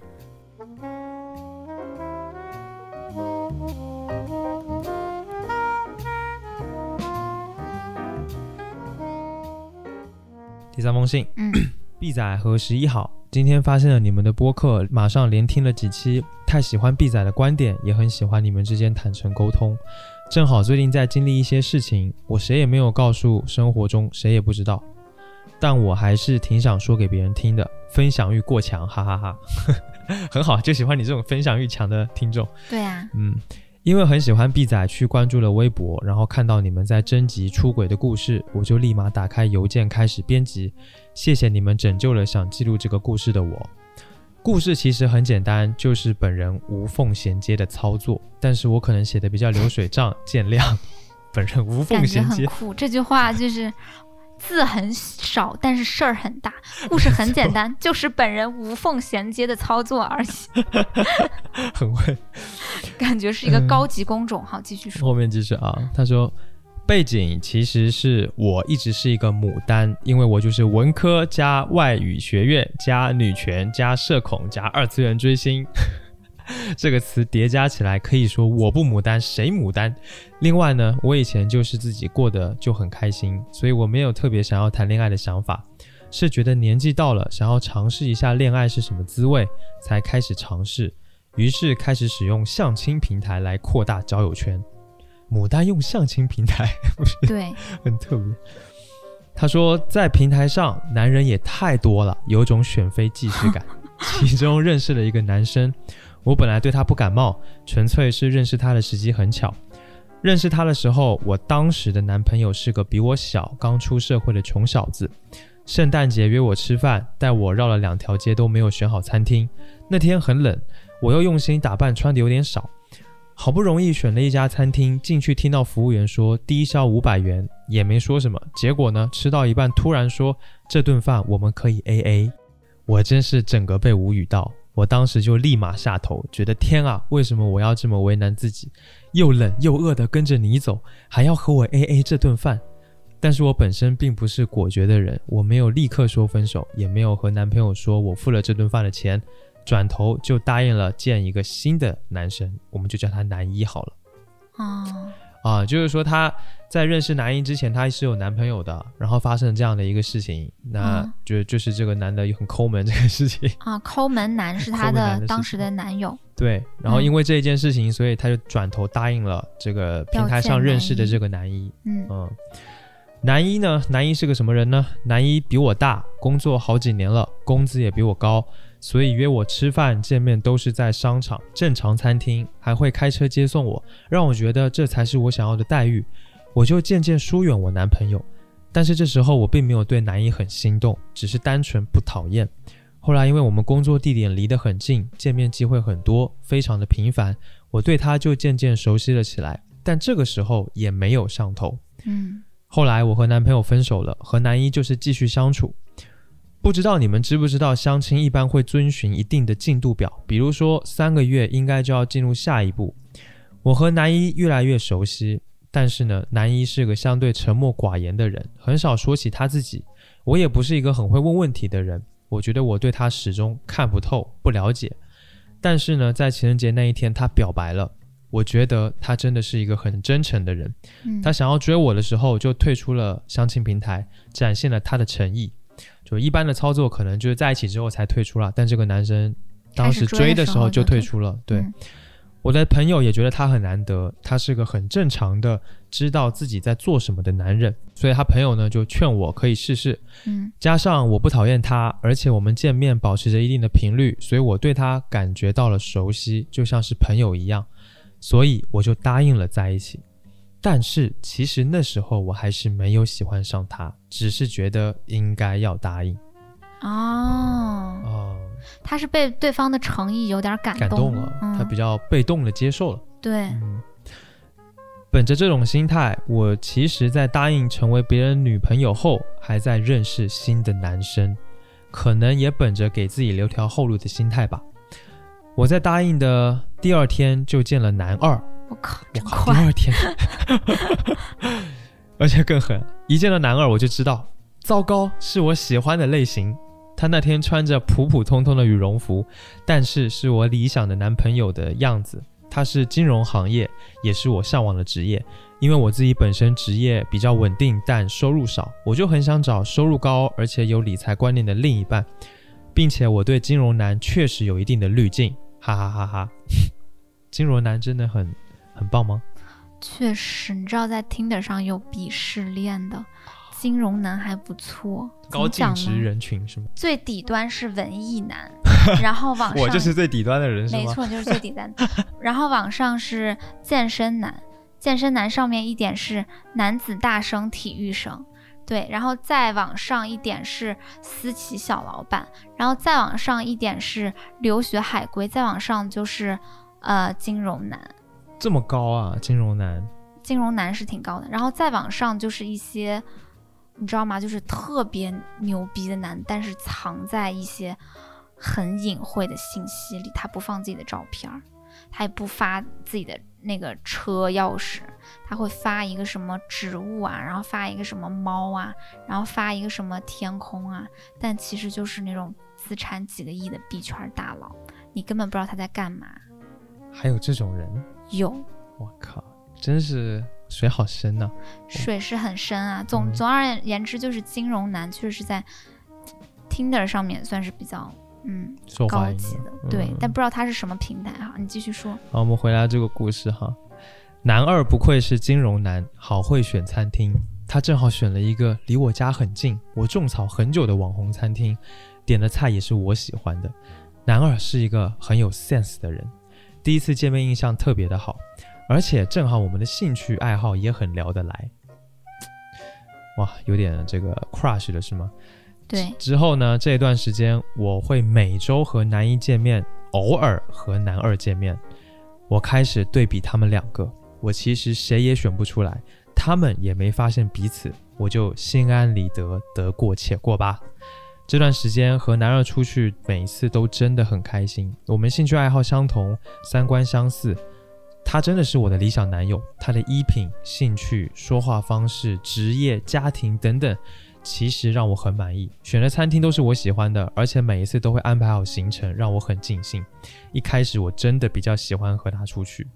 第三封信，嗯，B 仔和十一好，今天发现了你们的播客，马上连听了几期，太喜欢毕仔的观点，也很喜欢你们之间坦诚沟通。正好最近在经历一些事情，我谁也没有告诉，生活中谁也不知道，但我还是挺想说给别人听的，分享欲过强，哈哈哈 <laughs> 很好，就喜欢你这种分享欲强的听众。对啊，嗯，因为很喜欢 B 仔，去关注了微博，然后看到你们在征集出轨的故事，我就立马打开邮件开始编辑。谢谢你们拯救了想记录这个故事的我。故事其实很简单，就是本人无缝衔接的操作，但是我可能写的比较流水账，见谅。<laughs> 本人无缝衔接，很酷。这句话就是字很少，但是事儿很大。故事很简单，就是本人无缝衔接的操作而已。<laughs> 很会。<laughs> 感觉是一个嗯高级工种。好，继续说。后面继续啊，他说背景其实是我一直是一个牡丹，因为我就是文科加外语学院加女权加社恐加二次元追星。<laughs> 这个词叠加起来，可以说我不牡丹谁牡丹。另外呢，我以前就是自己过得就很开心，所以我没有特别想要谈恋爱的想法，是觉得年纪到了，想要尝试一下恋爱是什么滋味，才开始尝试。于是开始使用相亲平台来扩大交友圈。牡丹用相亲平台，<laughs> 不是对，<laughs> 很特别。他说，在平台上，男人也太多了，有种选妃既视感。<laughs> 其中认识了一个男生，我本来对他不感冒，纯粹是认识他的时机很巧。认识他的时候，我当时的男朋友是个比我小、刚出社会的穷小子。圣诞节约我吃饭，带我绕了两条街都没有选好餐厅。那天很冷，我又用心打扮，穿的有点少。好不容易选了一家餐厅，进去听到服务员说低消五百元，也没说什么。结果呢，吃到一半突然说这顿饭我们可以 A A，我真是整个被无语到。我当时就立马下头，觉得天啊，为什么我要这么为难自己？又冷又饿的跟着你走，还要和我 A A 这顿饭。但是我本身并不是果决的人，我没有立刻说分手，也没有和男朋友说我付了这顿饭的钱，转头就答应了见一个新的男生，我们就叫他男一好了。哦，啊，就是说他在认识男一之前，他是有男朋友的，然后发生了这样的一个事情，那嗯就就是这个男的很抠门这个事情，啊，抠门男是他的的当时的男友。对，然后嗯因为这一件事情，所以他就转头答应了这个平台上认识的这个男一，嗯嗯。男一呢？男一是个什么人呢？男一比我大，工作好几年了，工资也比我高，所以约我吃饭见面都是在商场、正常餐厅，还会开车接送我，让我觉得这才是我想要的待遇。我就渐渐疏远我男朋友，但是这时候我并没有对男一很心动，只是单纯不讨厌。后来因为我们工作地点离得很近，见面机会很多，非常的频繁，我对他就渐渐熟悉了起来。但这个时候也没有上头。嗯，后来我和男朋友分手了，和男一就是继续相处。不知道你们知不知道，相亲一般会遵循一定的进度表，比如说三个月应该就要进入下一步。我和男一越来越熟悉，但是呢，男一是个相对沉默寡言的人，很少说起他自己。我也不是一个很会问问题的人，我觉得我对他始终看不透、不了解。但是呢，在情人节那一天，他表白了，我觉得他真的是一个很真诚的人。他想要追我的时候，就退出了相亲平台，展现了他的诚意。就一般的操作，可能就是在一起之后才退出了，但这个男生当时追的时候就退出了。对、嗯我的朋友也觉得他很难得，他是个很正常的知道自己在做什么的男人，所以他朋友呢就劝我可以试试。嗯加上我不讨厌他，而且我们见面保持着一定的频率，所以我对他感觉到了熟悉，就像是朋友一样，所以我就答应了在一起。但是其实那时候我还是没有喜欢上他，只是觉得应该要答应。哦，哦、他是被对方的诚意有点感感动了，嗯、他比较被动的接受了。对，嗯，本着这种心态，我其实在答应成为别人女朋友后，还在认识新的男生，可能也本着给自己留条后路的心态吧。我在答应的第二天就见了男二，我靠，第！二天，<laughs> 而且更狠，一见到男二我就知道，糟糕，是我喜欢的类型。他那天穿着普普通通的羽绒服，但是是我理想的男朋友的样子。他是金融行业，也是我向往的职业。因为我自己本身职业比较稳定，但收入少，我就很想找收入高而且有理财观念的另一半，并且我对金融男确实有一定的滤镜，哈哈哈哈。<laughs> 金融男真的很很棒吗？确实，你知道在 Tinder 上有鄙视链的金融男还不错，高净值？人群是吗？最底端是文艺男，<laughs> 然后往上我就是最底端的人是吗？没错，就是最底端的。<laughs> 然后往上是健身男，健身男上面一点是男子大生体育生，对，然后再往上一点是私企小老板，然后再往上一点是留学海归，再往上就是呃金融男。这么高啊，金融男。金融男是挺高的，然后再往上就是一些，你知道吗？就是特别牛逼的男，但是藏在一些很隐晦的信息里，他不放自己的照片儿，他也不发自己的那个车钥匙，他会发一个什么植物啊，然后发一个什么猫啊，然后发一个什么天空啊，但其实就是那种资产几个亿的币圈大佬，你根本不知道他在干嘛。还有这种人，有我靠，真是水好深呐、水是很深啊。总嗯总而言之，就是金融男确实是在 Tinder 上面算是比较嗯高级的，对，嗯但不知道他是什么平台哈。你继续说，好，我们回来这个故事哈。男二不愧是金融男，好会选餐厅。他正好选了一个离我家很近、我种草很久的网红餐厅，点的菜也是我喜欢的。男二是一个很有 sense 的人，第一次见面印象特别的好，而且正好我们的兴趣爱好也很聊得来。哇，有点这个 crush 了是吗？对，之后呢，这段时间我会每周和男一见面，偶尔和男二见面。我开始对比他们两个，我其实谁也选不出来，他们也没发现彼此，我就心安理得，得过且过吧。这段时间和男二出去，每一次都真的很开心。我们兴趣爱好相同，三观相似，他真的是我的理想男友。他的衣品、兴趣、说话方式、职业、家庭等等，其实让我很满意。选的餐厅都是我喜欢的，而且每一次都会安排好行程，让我很尽兴。一开始我真的比较喜欢和他出去。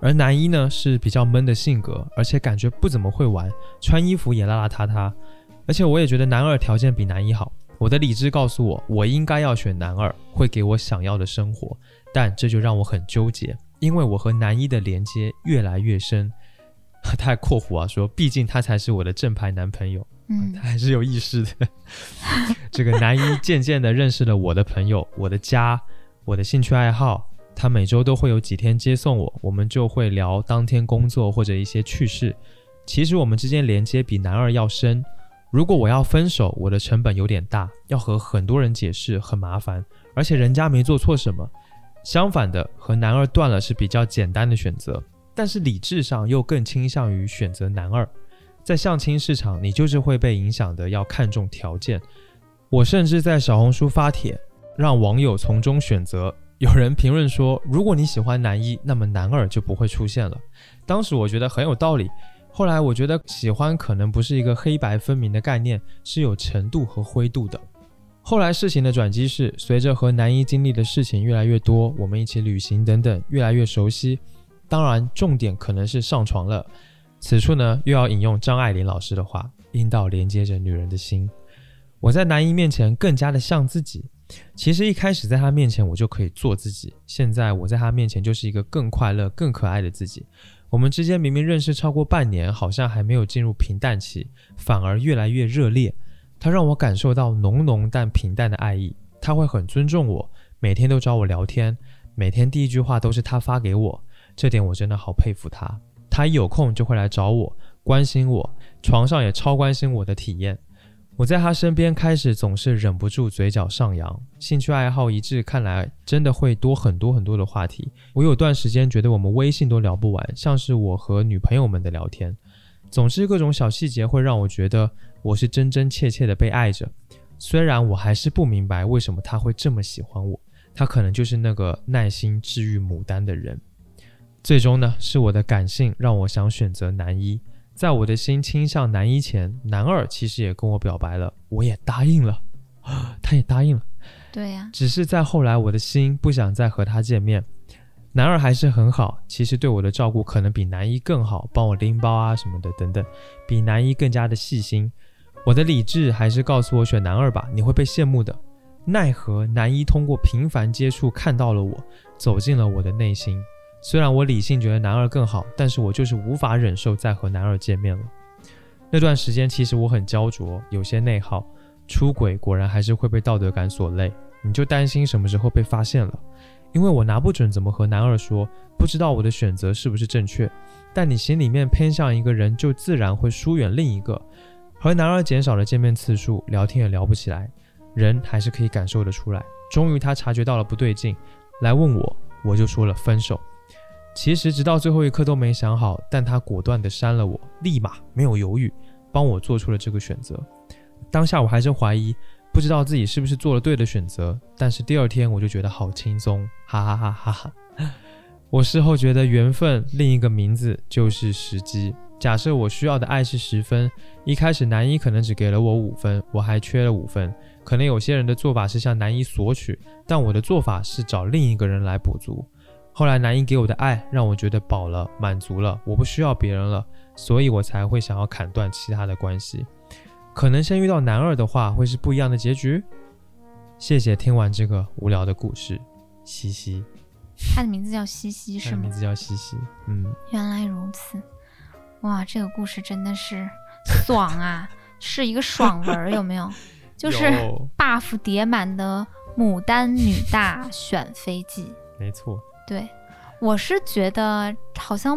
而男一呢是比较闷的性格，而且感觉不怎么会玩，穿衣服也邋邋遢遢。而且我也觉得男二条件比男一好。我的理智告诉我，我应该要选男二，会给我想要的生活。但这就让我很纠结，因为我和男一的连接越来越深。<laughs> 他还括弧啊说，毕竟他才是我的正牌男朋友。嗯 <laughs> 他还是有意识的。<laughs> 这个男一渐渐的认识了我的朋友、我的家、我的兴趣爱好。他每周都会有几天接送我，我们就会聊当天工作或者一些趣事。其实我们之间连接比男二要深。如果我要分手，我的成本有点大，要和很多人解释，很麻烦，而且人家没做错什么。相反的，和男二断了是比较简单的选择，但是理智上又更倾向于选择男二。在相亲市场，你就是会被影响的，要看重条件。我甚至在小红书发帖，让网友从中选择。有人评论说，如果你喜欢男一，那么男二就不会出现了。当时我觉得很有道理，后来我觉得喜欢可能不是一个黑白分明的概念，是有程度和灰度的。后来事情的转机是，随着和男一经历的事情越来越多，我们一起旅行等等，越来越熟悉。当然，重点可能是上床了。此处呢，又要引用张爱玲老师的话：“阴道连接着女人的心。”我在男一面前更加的像自己。其实一开始在他面前我就可以做自己，现在我在他面前就是一个更快乐、更可爱的自己。我们之间明明认识超过半年，好像还没有进入平淡期，反而越来越热烈。他让我感受到浓浓但平淡的爱意。他会很尊重我，每天都找我聊天，每天第一句话都是他发给我，这点我真的好佩服他。他一有空就会来找我，关心我，床上也超关心我的体验。我在他身边开始总是忍不住嘴角上扬，兴趣爱好一致，看来真的会多很多很多的话题。我有段时间觉得我们微信都聊不完，像是我和女朋友们的聊天。总之，各种小细节会让我觉得我是真真切切的被爱着。虽然我还是不明白为什么他会这么喜欢我，他可能就是那个耐心治愈牡丹的人。最终呢，是我的感性让我想选择男一。在我的心倾向男一前，男二其实也跟我表白了，我也答应了，<gasps> 他也答应了。对呀，只是在后来，我的心不想再和他见面。男二还是很好，其实对我的照顾可能比男一更好，帮我拎包啊什么的等等，比男一更加的细心。我的理智还是告诉我选男二吧，你会被羡慕的。奈何男一通过频繁接触看到了我，走进了我的内心。虽然我理性觉得男二更好，但是我就是无法忍受再和男二见面了。那段时间其实我很焦灼，有些内耗。出轨果然还是会被道德感所累，你就担心什么时候被发现了，因为我拿不准怎么和男二说，不知道我的选择是不是正确。但你心里面偏向一个人，就自然会疏远另一个。和男二减少了见面次数，聊天也聊不起来，人还是可以感受得出来。终于他察觉到了不对劲，来问我，我就说了分手。其实直到最后一刻都没想好，但他果断地删了我，立马没有犹豫，帮我做出了这个选择。当下我还是怀疑，不知道自己是不是做了对的选择。但是第二天我就觉得好轻松，哈哈哈哈哈哈。我事后觉得缘分另一个名字就是时机。假设我需要的爱是十分，一开始男一可能只给了我五分，我还缺了五分。可能有些人的做法是向男一索取，但我的做法是找另一个人来补足。后来男一给我的爱让我觉得饱了，满足了，我不需要别人了，所以我才会想要砍断其他的关系。可能先遇到男二的话，会是不一样的结局。谢谢听完这个无聊的故事，西西。他的名字叫西西 <laughs> 是吗？名字叫西西，嗯。原来如此。哇，这个故事真的是爽啊，<laughs> 是一个爽文，有没有？<laughs> 就是 buff 叠满的牡丹女大选妃记。没错。对，我是觉得好像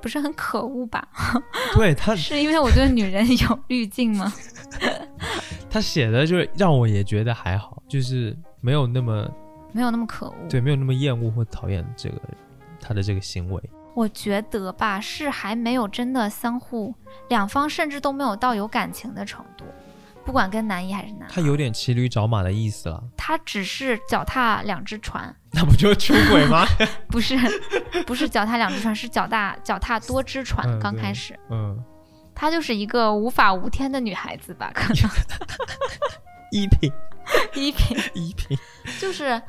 不是很可恶吧？<laughs> 对他是因为我对女人有滤镜吗？<laughs> 他写的就是让我也觉得还好，就是没有那么没有那么可恶，对，没有那么厌恶或讨厌这个他的这个行为。我觉得吧，是还没有真的相互，两方甚至都没有到有感情的程度，不管跟男一还是男。他有点骑驴找马的意思了。他只是脚踏两只船，那不就出轨吗？<laughs> 不是，不是脚踏两只船，是脚踏脚踏多只船。刚开始，嗯，她就是一个无法无天的女孩子吧？可能 <laughs> 一品，<laughs> 一品，一品，就是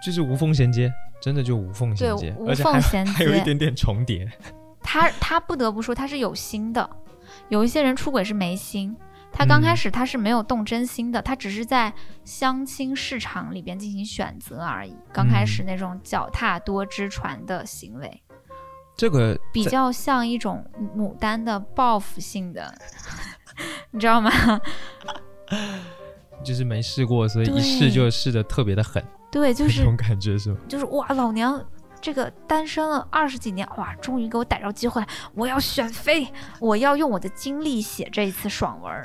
就是无缝衔接。真的就无缝衔接，无缝衔接，还有一点点重叠。他他不得不说他是有心的，有一些人出轨是没心。他刚开始他是没有动真心的，他只是在相亲市场里边进行选择而已。刚开始那种脚踏多只船的行为，这个比较像一种牡丹的报复性的，<laughs> 你知道吗？<laughs> 就是没试过，所以一试就试的特别的狠。对，就是这种感觉是，就是哇，老娘这个单身了二十几年，哇，终于给我逮着机会了，我要选妃，我要用我的精力写这一次爽文，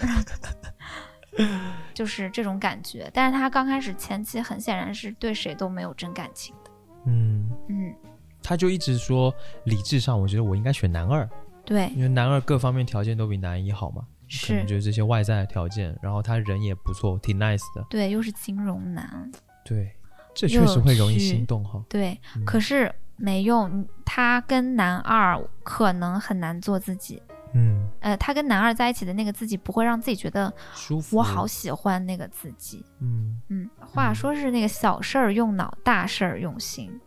<laughs> 就是这种感觉。但是他刚开始前期很显然是对谁都没有真感情的，嗯嗯，他就一直说理智上，我觉得我应该选男二，对，因为男二各方面条件都比男一好嘛，是，就是这些外在的条件，然后他人也不错，挺 nice 的，对，又是金融男，对。这确实会容易心动哈。对，可是没用，他跟男二可能很难做自己。嗯，呃，他跟男二在一起的那个自己不会让自己觉得舒服。我好喜欢那个自己。嗯嗯，话说是那个小事儿用脑，大事儿用心，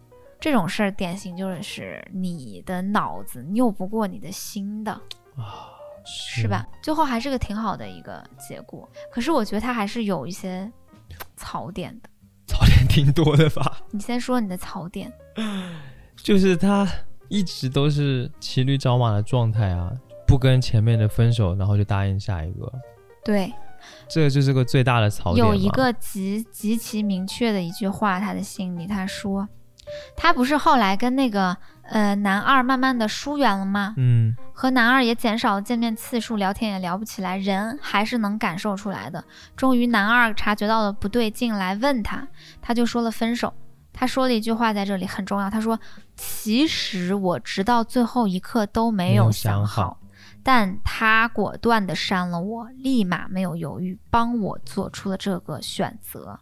这种事儿典型就是你的脑子拗不过你的心的啊，是吧？最后还是个挺好的一个结果。可是我觉得他还是有一些槽点的。槽点挺多的吧？你先说你的槽点，<laughs> 就是他一直都是骑驴找马的状态啊，不跟前面的分手，然后就答应下一个，对，这就是个最大的槽点。有一个极极其明确的一句话，他的心里他说，他不是后来跟那个呃男二慢慢的疏远了吗？嗯和男二也减少了见面次数，聊天也聊不起来，人还是能感受出来的。终于男二察觉到了不对劲，来问他，他就说了分手。他说了一句话在这里很重要，他说：“其实我直到最后一刻都没没有有想好，但他果断地删了我，立马没有犹豫，帮我做出了这个选择。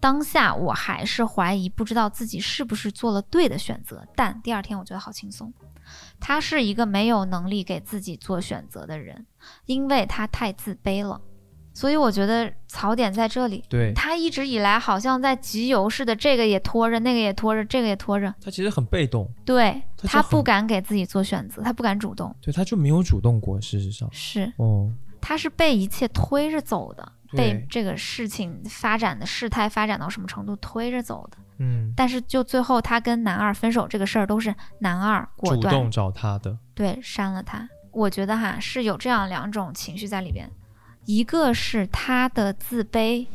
当下我还是怀疑，不知道自己是不是做了对的选择，但第二天我觉得好轻松。他是一个没有能力给自己做选择的人，因为他太自卑了。所以我觉得槽点在这里。对他一直以来好像在集邮似的，这个也拖着，那个也拖着，这个也拖着。他其实很被动，对他他不敢给自己做选择，他不敢主动。对，他就没有主动过。事实上，是，哦，他是被一切推着走的，被这个事情发展的事态发展到什么程度推着走的。嗯，但是就最后他跟男二分手这个事儿，都是男二果断主动找他的，对删了他。我觉得哈是有这样两种情绪在里边，一个是他的自卑，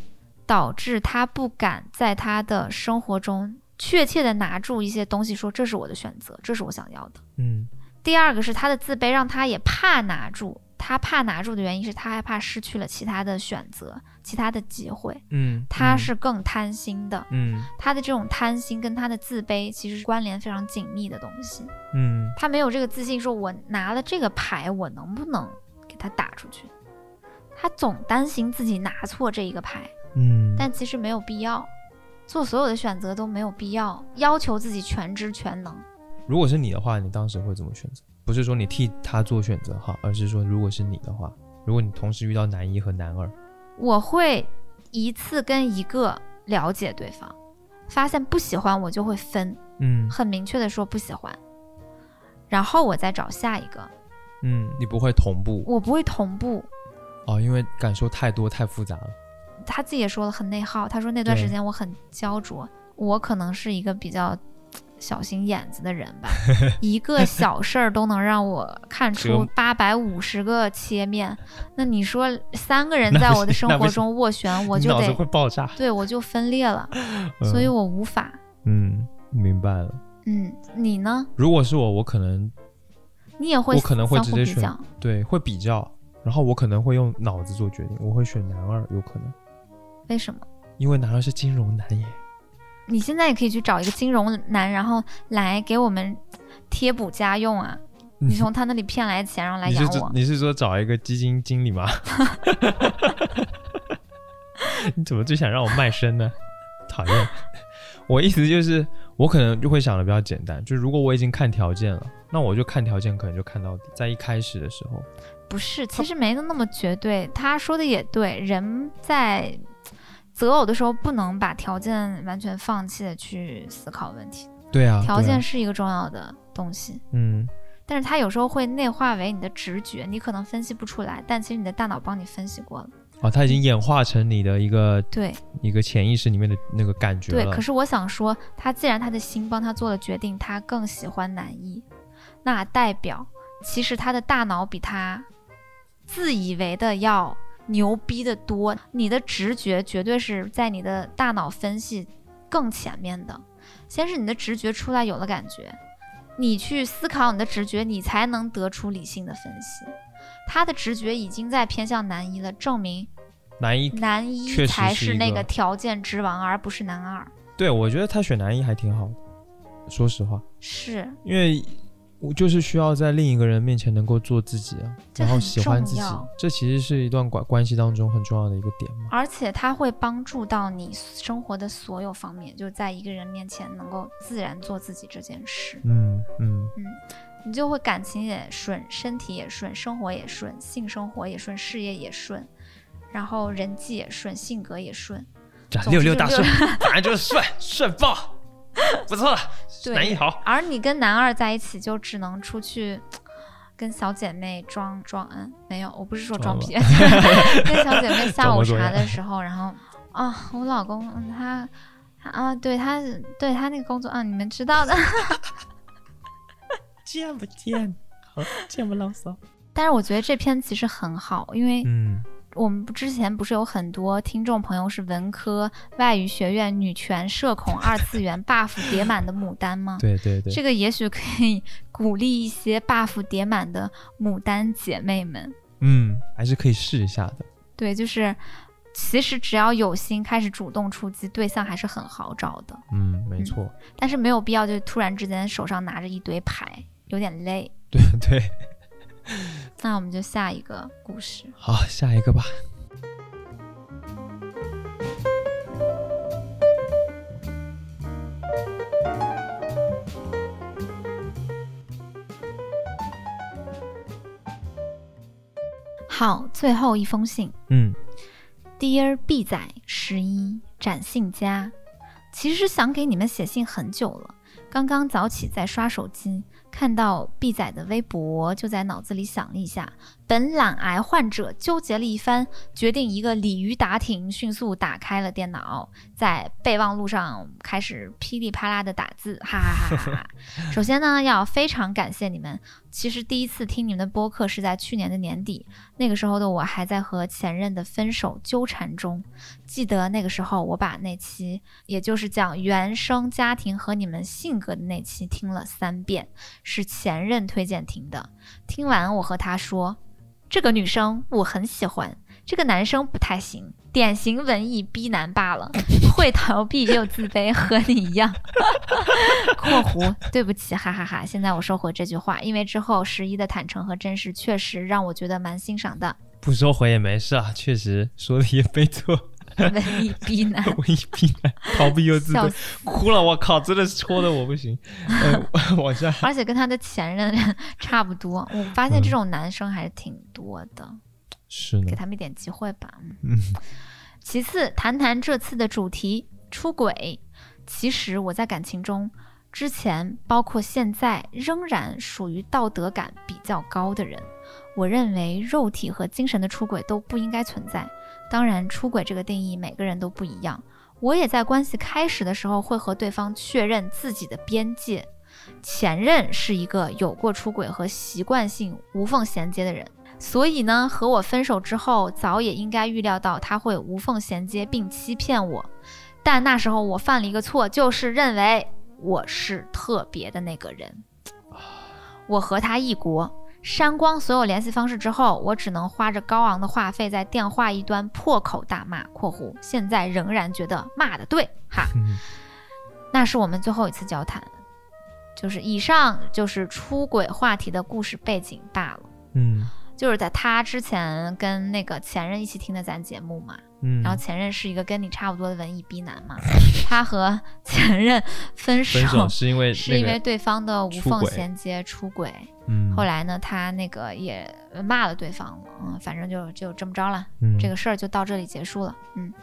导致他不敢在他的生活中确切的拿住一些东西，说这是我的选择，这是我想要的。嗯第二个是他的自卑，让他也怕拿住。他怕拿住的原因是他害怕失去了其他的选择、其他的机会。嗯，他嗯是更贪心的，嗯他的这种贪心跟他的自卑其实是关联非常紧密的东西。嗯他没有这个自信，说我拿了这个牌，我能不能给他打出去？他总担心自己拿错这一个牌，嗯，但其实没有必要，做所有的选择都没有必要，要求自己全知全能。如果是你的话，你当时会怎么选择？不是说你替他做选择哈，而是说如果是你的话，如果你同时遇到男一和男二，我会一次跟一个了解对方，发现不喜欢我就会分，嗯。很明确的说不喜欢，然后我再找下一个，嗯，你不会同步。我不会同步。哦，因为感受太多太复杂了。他自己也说了很内耗，他说那段时间我很焦灼，我可能是一个比较小心眼子的人吧，<laughs> 一个小事儿都能让我看出折八百五十个切面。那你说三个人 <laughs> 在我的生活中斡旋，我就得会爆炸。对我就分裂了，所以我无法。嗯，明白了。嗯，你呢？如果是我，我可能你也会我可能会相直接选对会比较，然后我可能会用脑子做决定，我会选男二，有可能，为什么？因为男二是金融男耶。你现在也可以去找一个金融男，然后来给我们贴补家用啊！你从他那里骗来钱，然后来养我。说你是说找一个基金经理吗？<laughs> 你怎么就想让我卖身呢？讨厌！我意思就是，我可能就会想的比较简单，就是如果我已经看条件了，那我就看条件，可能就看到底。在一开始的时候，不是，其实没那么绝对。他说的也对，人在择偶的时候不能把条件完全放弃的去思考问题，对啊，条件是一个重要的东西，嗯，但是它有时候会内化为你的直觉，你可能分析不出来，但其实你的大脑帮你分析过了。哦，它已经演化成你的一个对。一个潜意识里面的那个感觉对，可是我想说，他既然他的心帮他做了决定，他更喜欢男一，那代表其实他的大脑比他自以为的要牛逼的多。你的直觉绝对是在你的大脑分析更前面的，先是你的直觉出来有了感觉，你去思考你的直觉，你才能得出理性的分析。他的直觉已经在偏向男一了，证明男一，男一才是那个条件之王，而不是男二。对我觉得他选男一还挺好的，说实话，是，因为我就是需要在另一个人面前能够做自己啊，然后喜欢自己，这其实是一段关关系当中很重要的一个点嘛。而且它会帮助到你生活的所有方面，就在一个人面前能够自然做自己这件事，嗯嗯嗯，你就会感情也顺，身体也顺，生活也顺，性生活也顺，事业也顺，然后人际也顺，性格也顺。六六大顺，反正就是顺 <laughs> 顺爆，<laughs> 不错了，对男一好。而你跟男二在一起，就只能出去。跟小姐妹装装嗯，没有，我不是说装逼，<laughs> 跟小姐妹下午茶的时候，然后啊，我老公嗯他他啊，对他对他那个工作啊，你们知道的，<laughs> 见不见？好见不牢骚。但是我觉得这篇其实很好，因为嗯我们之前不是有很多听众朋友是文科、外语学院、女权、社恐、二次元 buff 叠满的牡丹吗？<laughs> 对对对，这个也许可以鼓励一些 buff 叠满的牡丹姐妹们。嗯还是可以试一下的。对，就是其实只要有心开始主动出击，对象还是很好找的。嗯，没错。但是没有必要就突然之间手上拿着一堆牌，有点累。对对，<laughs> 那我们就下一个故事。好，下一个吧。好，最后一封信嗯，Dear B 仔十一展信佳，其实想给你们写信很久了。刚刚早起在刷手机，看到毕仔的微博，就在脑子里想了一下。本懒癌患者纠结了一番，决定一个鲤鱼打挺，迅速打开了电脑，在备忘录上开始噼里啪啦的打字，哈哈哈哈哈。<laughs> 首先呢，要非常感谢你们。其实第一次听你们的播客是在去年的年底，那个时候的我还在和前任的分手纠缠中。记得那个时候，我把那期，也就是讲原生家庭和你们性格的那期听了三遍，是前任推荐听的。听完，我和他说：“这个女生我很喜欢，这个男生不太行，典型文艺逼男罢了，<laughs> 会逃避又自卑，和你一样。<laughs> ”（括弧对不起，哈哈哈现在我收回这句话，因为之后十一的坦诚和真实确实让我觉得蛮欣赏的。不收回也没事啊，确实说的也没错。文艺逼男，文艺逼男，逃避又自卑，哭了，我靠，真的是戳的我不行。呃，<laughs> 往下，而且跟他的前任差不多。我发现这种男生还是挺多的，是呢给，他们一点机会吧。嗯嗯其次，谈谈这次的主题——出轨。其实我在感情中，之前包括现在，仍然属于道德感比较高的人。我认为肉体和精神的出轨都不应该存在。当然，出轨这个定义每个人都不一样。我也在关系开始的时候会和对方确认自己的边界。前任是一个有过出轨和习惯性无缝衔接的人，所以呢，和我分手之后，早也应该预料到他会无缝衔接并欺骗我。但那时候我犯了一个错，就是认为我是特别的那个人。我和他异国，删光所有联系方式之后，我只能花着高昂的话费在电话一端破口大骂（括弧现在仍然觉得骂的对，哈）。<laughs> 嗯那是我们最后一次交谈，就是以上就是出轨话题的故事背景罢了。嗯就是在他之前跟那个前任一起听的咱节目嘛，嗯，然后前任是一个跟你差不多的文艺逼男嘛，他和前任分手是因为是因为，对方的无缝衔接出轨，嗯，后来呢，他那个也骂了对方了，嗯，反正就就这么着了，嗯。这个事儿就到这里结束了。嗯，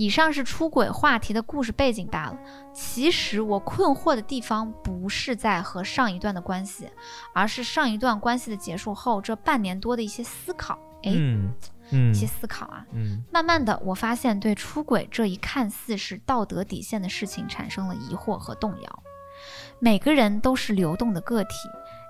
以上是出轨话题的故事背景罢了。其实我困惑的地方不是在和上一段的关系，而是上一段关系的结束后这半年多的一些思考。诶，嗯嗯一些思考啊。嗯慢慢的，我发现对出轨这一看似是道德底线的事情产生了疑惑和动摇。每个人都是流动的个体，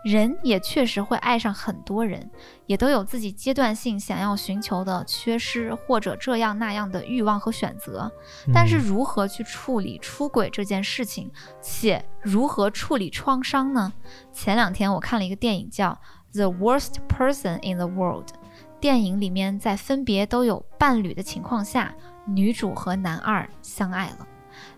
人也确实会爱上很多人，也都有自己阶段性想要寻求的缺失或者这样那样的欲望和选择。但是嗯如何去处理出轨这件事情，且如何处理创伤呢？前两天我看了一个电影叫《The Worst Person in the World》，电影里面在分别都有伴侣的情况下，女主和男二相爱了。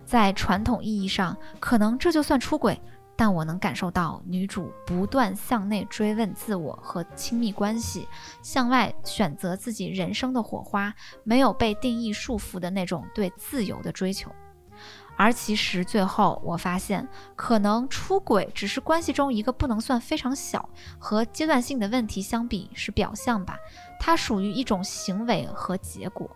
在传统意义上，可能这就算出轨，但我能感受到女主不断向内追问自我和亲密关系，向外选择自己人生的火花，没有被定义束缚的那种对自由的追求。而其实最后我发现，可能出轨只是关系中一个不能算非常小和阶段性的问题相比是表象吧，它属于一种行为和结果。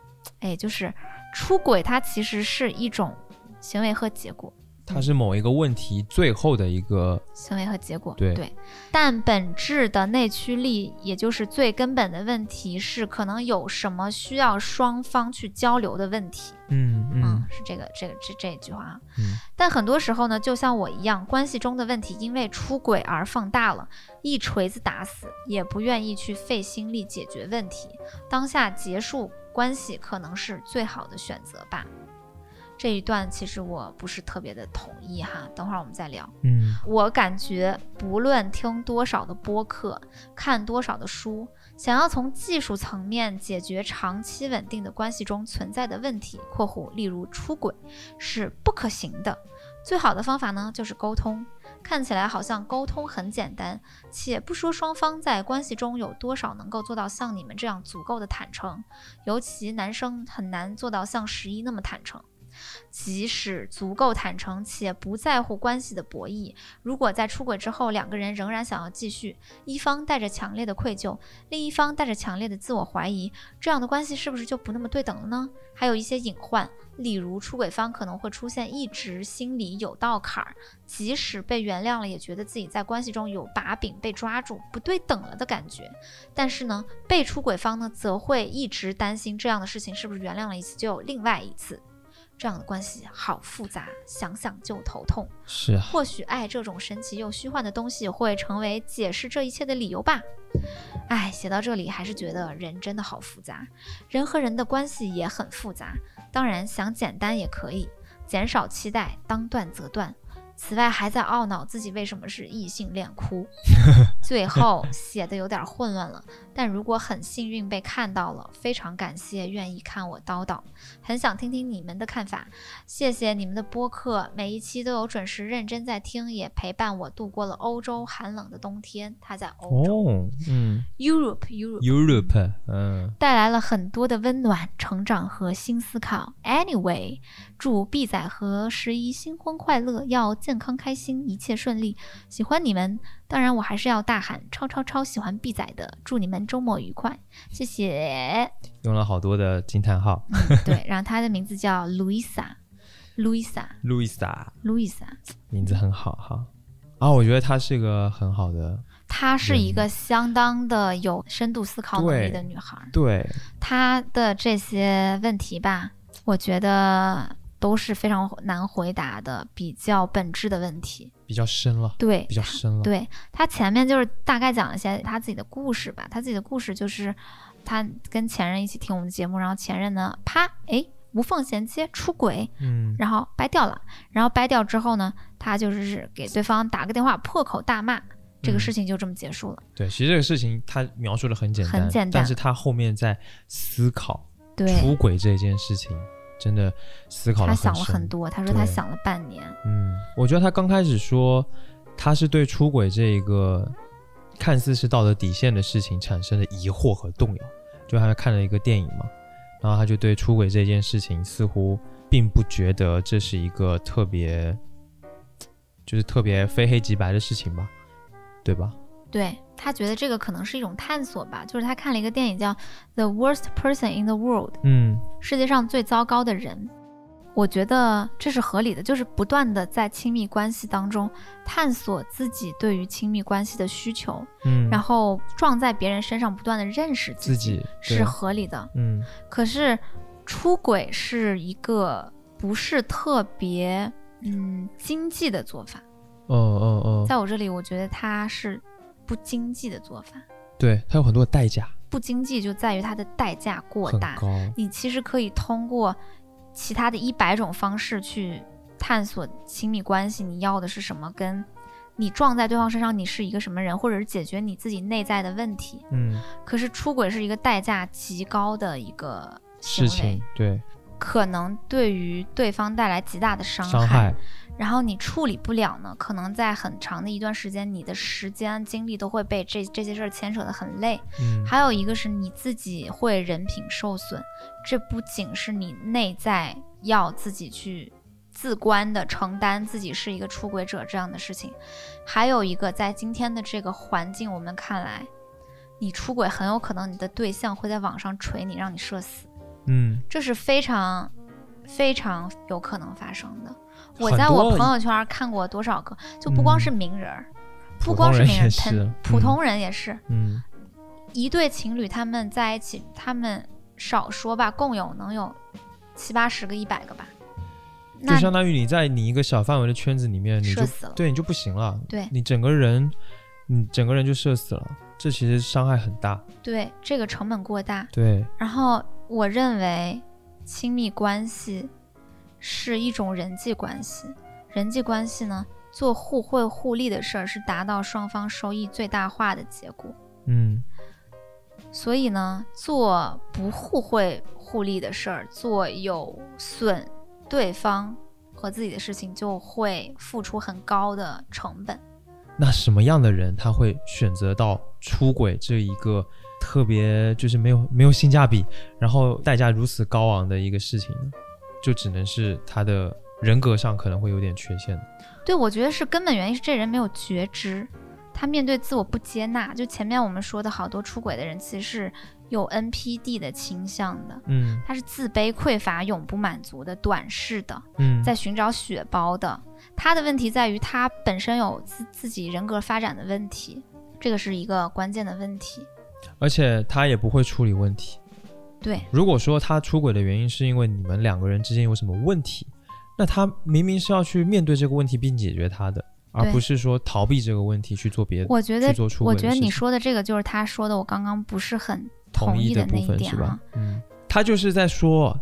哎，就是出轨，它其实是一种行为和结果。它是某一个问题最后的一个行为和结果。对但本质的内驱力，也就是最根本的问题是，可能有什么需要双方去交流的问题。嗯嗯是这个这个这这一句话啊。嗯但很多时候呢，就像我一样，关系中的问题因为出轨而放大了，一锤子打死，也不愿意去费心力解决问题。当下结束关系可能是最好的选择吧。这一段其实我不是特别的同意哈，等会儿我们再聊。嗯我感觉不论听多少的播客，看多少的书，想要从技术层面解决长期稳定的关系中存在的问题（括弧例如出轨）是不可行的。最好的方法呢，就是沟通。看起来好像沟通很简单，且不说双方在关系中有多少能够做到像你们这样足够的坦诚，尤其男生很难做到像十一那么坦诚。即使足够坦诚且不在乎关系的博弈，如果在出轨之后两个人仍然想要继续，一方带着强烈的愧疚，另一方带着强烈的自我怀疑，这样的关系是不是就不那么对等了呢？还有一些隐患，例如出轨方可能会出现一直心里有道坎儿，即使被原谅了，也觉得自己在关系中有把柄被抓住，不对等了的感觉。但是呢，被出轨方呢，则会一直担心这样的事情是不是原谅了一次就有另外一次。这样的关系好复杂，想想就头痛。是啊，或许爱这种神奇又虚幻的东西会成为解释这一切的理由吧。哎，写到这里还是觉得人真的好复杂，人和人的关系也很复杂。当然，想简单也可以，减少期待，当断则断。此外，还在懊恼自己为什么是异性恋哭。<laughs> 最后写的有点混乱了，但如果很幸运被看到了，非常感谢愿意看我叨叨，很想听听你们的看法。谢谢你们的播客，每一期都有准时认真在听，也陪伴我度过了欧洲寒冷的冬天。他在欧洲、哦，嗯 Europe Europe，Europe，嗯，带来了很多的温暖、成长和新思考。Anyway，祝 B 仔和十一新婚快乐，要健康开心，一切顺利。喜欢你们，当然我还是要大喊超超超喜欢 B 仔的，祝你们周末愉快，谢谢。用了好多的惊叹号对，然后他的名字叫 Louisa，Louisa，Louisa。，Louisa，名字很好哈。啊，我觉得她是个很好的，她是一个相当的有深度思考能力的女孩儿，对，她的这些问题吧，我觉得都是非常难回答的，比较本质的问题。比较深了，对，比较深了，对他前面就是大概讲了一些他自己的故事吧，他自己的故事就是他跟前任一起听我们的节目，然后前任呢，啪，哎，无缝衔接出轨，嗯，然后掰掉了，然后掰掉之后呢，他就是给对方打个电话，破口大骂，这个嗯事情就这么结束了。对，其实这个事情他描述的很简单，很简单但是他后面在思考对，出轨这件事情，真的思考他了他想了很。多，他说他想了半年。嗯，我觉得他刚开始说他是对出轨这一个看似是道德底线的事情产生了疑惑和动摇，就他看了一个电影嘛，然后他就对出轨这件事情似乎并不觉得这是一个特别，就是特别非黑即白的事情吧，对吧？对他觉得这个可能是一种探索吧，就是他看了一个电影叫《The Worst Person in the World》，嗯世界上最糟糕的人。我觉得这是合理的，就是不断的在亲密关系当中探索自己对于亲密关系的需求，嗯，然后撞在别人身上不断的认识自己，是合理的。嗯可是出轨是一个不是特别嗯经济的做法，哦哦哦，在我这里，我觉得他是不经济的做法。对，它有很多的代价，不经济就在于它的代价过大。你其实可以通过其他的一百种方式去探索亲密关系，你要的是什么，跟你撞在对方身上你是一个什么人，或者是解决你自己内在的问题。嗯，可是出轨是一个代价极高的一个行为事情，对可能对于对方带来极大的伤伤害，然后你处理不了呢，可能在很长的一段时间，你的时间精力都会被这这些事儿牵扯得很累。嗯，还有一个是你自己会人品受损，这不仅是你内在要自己去自观的承担自己是一个出轨者这样的事情，还有一个在今天的这个环境，我们看来，你出轨很有可能你的对象会在网上锤你，让你社死，嗯这是非常非常有可能发生的。我在我朋友圈看过多少个，就不光是名人不光是名人，普通人也是。嗯一对情侣他们在一起，他们少说吧，共有能有七八十个、一百个吧。就那相当于你在你一个小范围的圈子里面，你就社死了。对你就不行了，对你整个人，你整个人就社死了，这其实伤害很大。对，这个成本过大。对，然后我认为，亲密关系是一种人际关系。人际关系呢，做互惠互利的事儿，是达到双方收益最大化的结果。嗯所以呢，做不互惠互利的事儿，做有损对方和自己的事情，就会付出很高的成本。那什么样的人他会选择到出轨这一个特别就是没有没有性价比，然后代价如此高昂的一个事情呢？就只能是他的人格上可能会有点缺陷。对，我觉得是根本原因是这人没有觉知，他面对自我不接纳。就前面我们说的好多出轨的人，其实是有 NPD 的倾向的，嗯他是自卑、匮乏、永不满足的、短视的，嗯，在寻找血包的。他的问题在于他本身有自自己人格发展的问题，这个是一个关键的问题。而且他也不会处理问题。对，如果说他出轨的原因是因为你们两个人之间有什么问题，那他明明是要去面对这个问题并解决他的，而不是说逃避这个问题去做别的。我觉得我觉得你说的这个就是他说的，我刚刚不是很同意的部那一点分是吧啊。？嗯，他就是在说，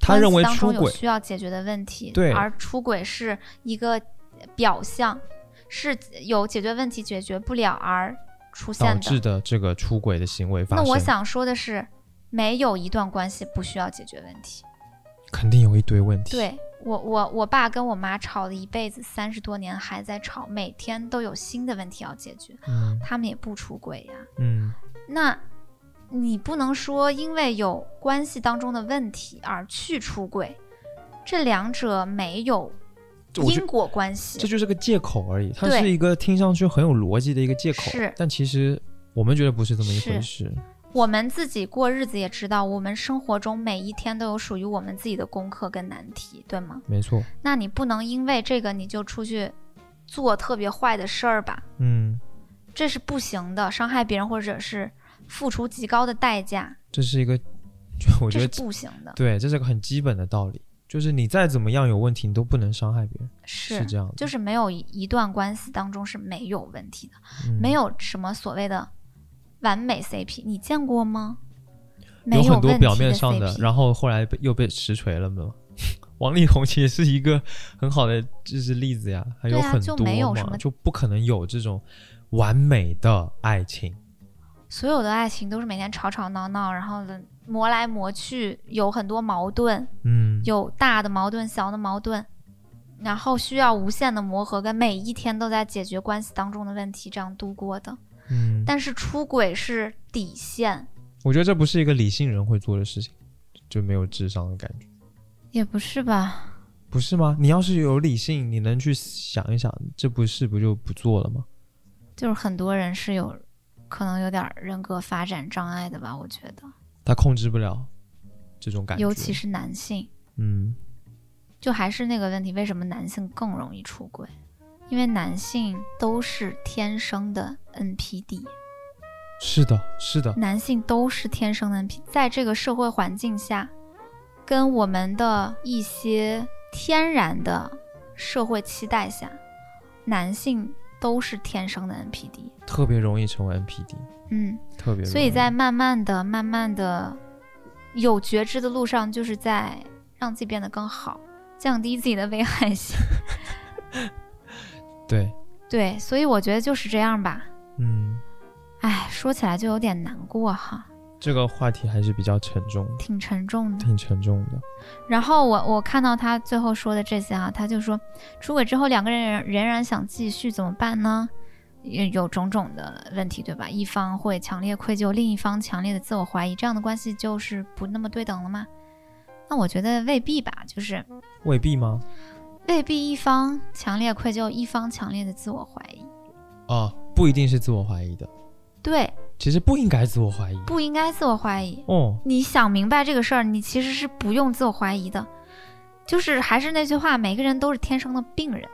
他认为出轨需要解决的问题，对而出轨是一个表象，是有解决问题解决不了而出导。致的这个出轨的行为发生。那我想说的是，没有一段关系不需要解决问题。肯定有一堆问题。，对我，我我爸跟我妈吵了一辈子，三十多年还在吵，每天都有新的问题要解决，嗯他们也不出轨呀。嗯，那你不能说因为有关系当中的问题而去出轨，这两者没有因果关系这。就是个借口而已，它对是一个听上去很有逻辑的一个借口，是但其实我们觉得不是这么一回事。我们自己过日子也知道，我们生活中每一天都有属于我们自己的功课跟难题，对吗？没错，那你不能因为这个你就出去做特别坏的事儿吧？嗯，这是不行的，伤害别人或者是付出极高的代价，这是一个，<laughs> 我觉得不行的。对，这是个很基本的道理，就是你再怎么样有问题，你都不能伤害别人，是是这样的，就是没有一一段关系当中是没有问题的，嗯没有什么所谓的完美 CP，你见过吗？没有很多表面上的然后后来又被实锤了嘛。<laughs> 王力宏其实是一个很好的就是例子呀，还有很多嘛，没有什么就不可能有这种完美的爱情。所有的爱情都是每天吵吵闹闹，然后呢磨来磨去，有很多矛盾，嗯，有大的矛盾、小的矛盾，然后需要无限的磨合，跟每一天都在解决关系当中的问题，这样度过的。嗯，但是出轨是底线，我觉得这不是一个理性人会做的事情，就没有智商的感觉，也不是吧？不是吗？你要是有理性，你能去想一想，这不是不就不做了吗？就是很多人是有可能有点人格发展障碍的吧，我觉得，他控制不了这种感觉，尤其是男性，嗯，就还是那个问题，为什么男性更容易出轨？因为男性都是天生的 NPD，是的，是的，男性都是天生的 NPD，在这个社会环境下，跟我们的一些天然的社会期待下，男性都是天生的 NPD。特别容易成为 NPD，嗯，特别。所以在慢慢的、慢慢的有觉知的路上，就是在让自己变得更好，降低自己的危害性。<laughs> 对，对，所以我觉得就是这样吧。嗯，哎，说起来就有点难过哈，这个话题还是比较沉重，挺沉重的。挺沉重的。然后我我看到他最后说的这些啊，他就说出轨之后两个人仍然想继续怎么办呢？有有种种的问题，对吧？一方会强烈愧疚，另一方强烈的自我怀疑，这样的关系就是不那么对等了吗？那我觉得未必吧，就是未必吗？未必一方强烈愧疚，一方强烈的自我怀疑。啊，不一定是自我怀疑的，对，其实不应该自我怀疑。不应该自我怀疑。哦，你想明白这个事儿，你其实是不用自我怀疑的。就是还是那句话，每个人都是天生的病人，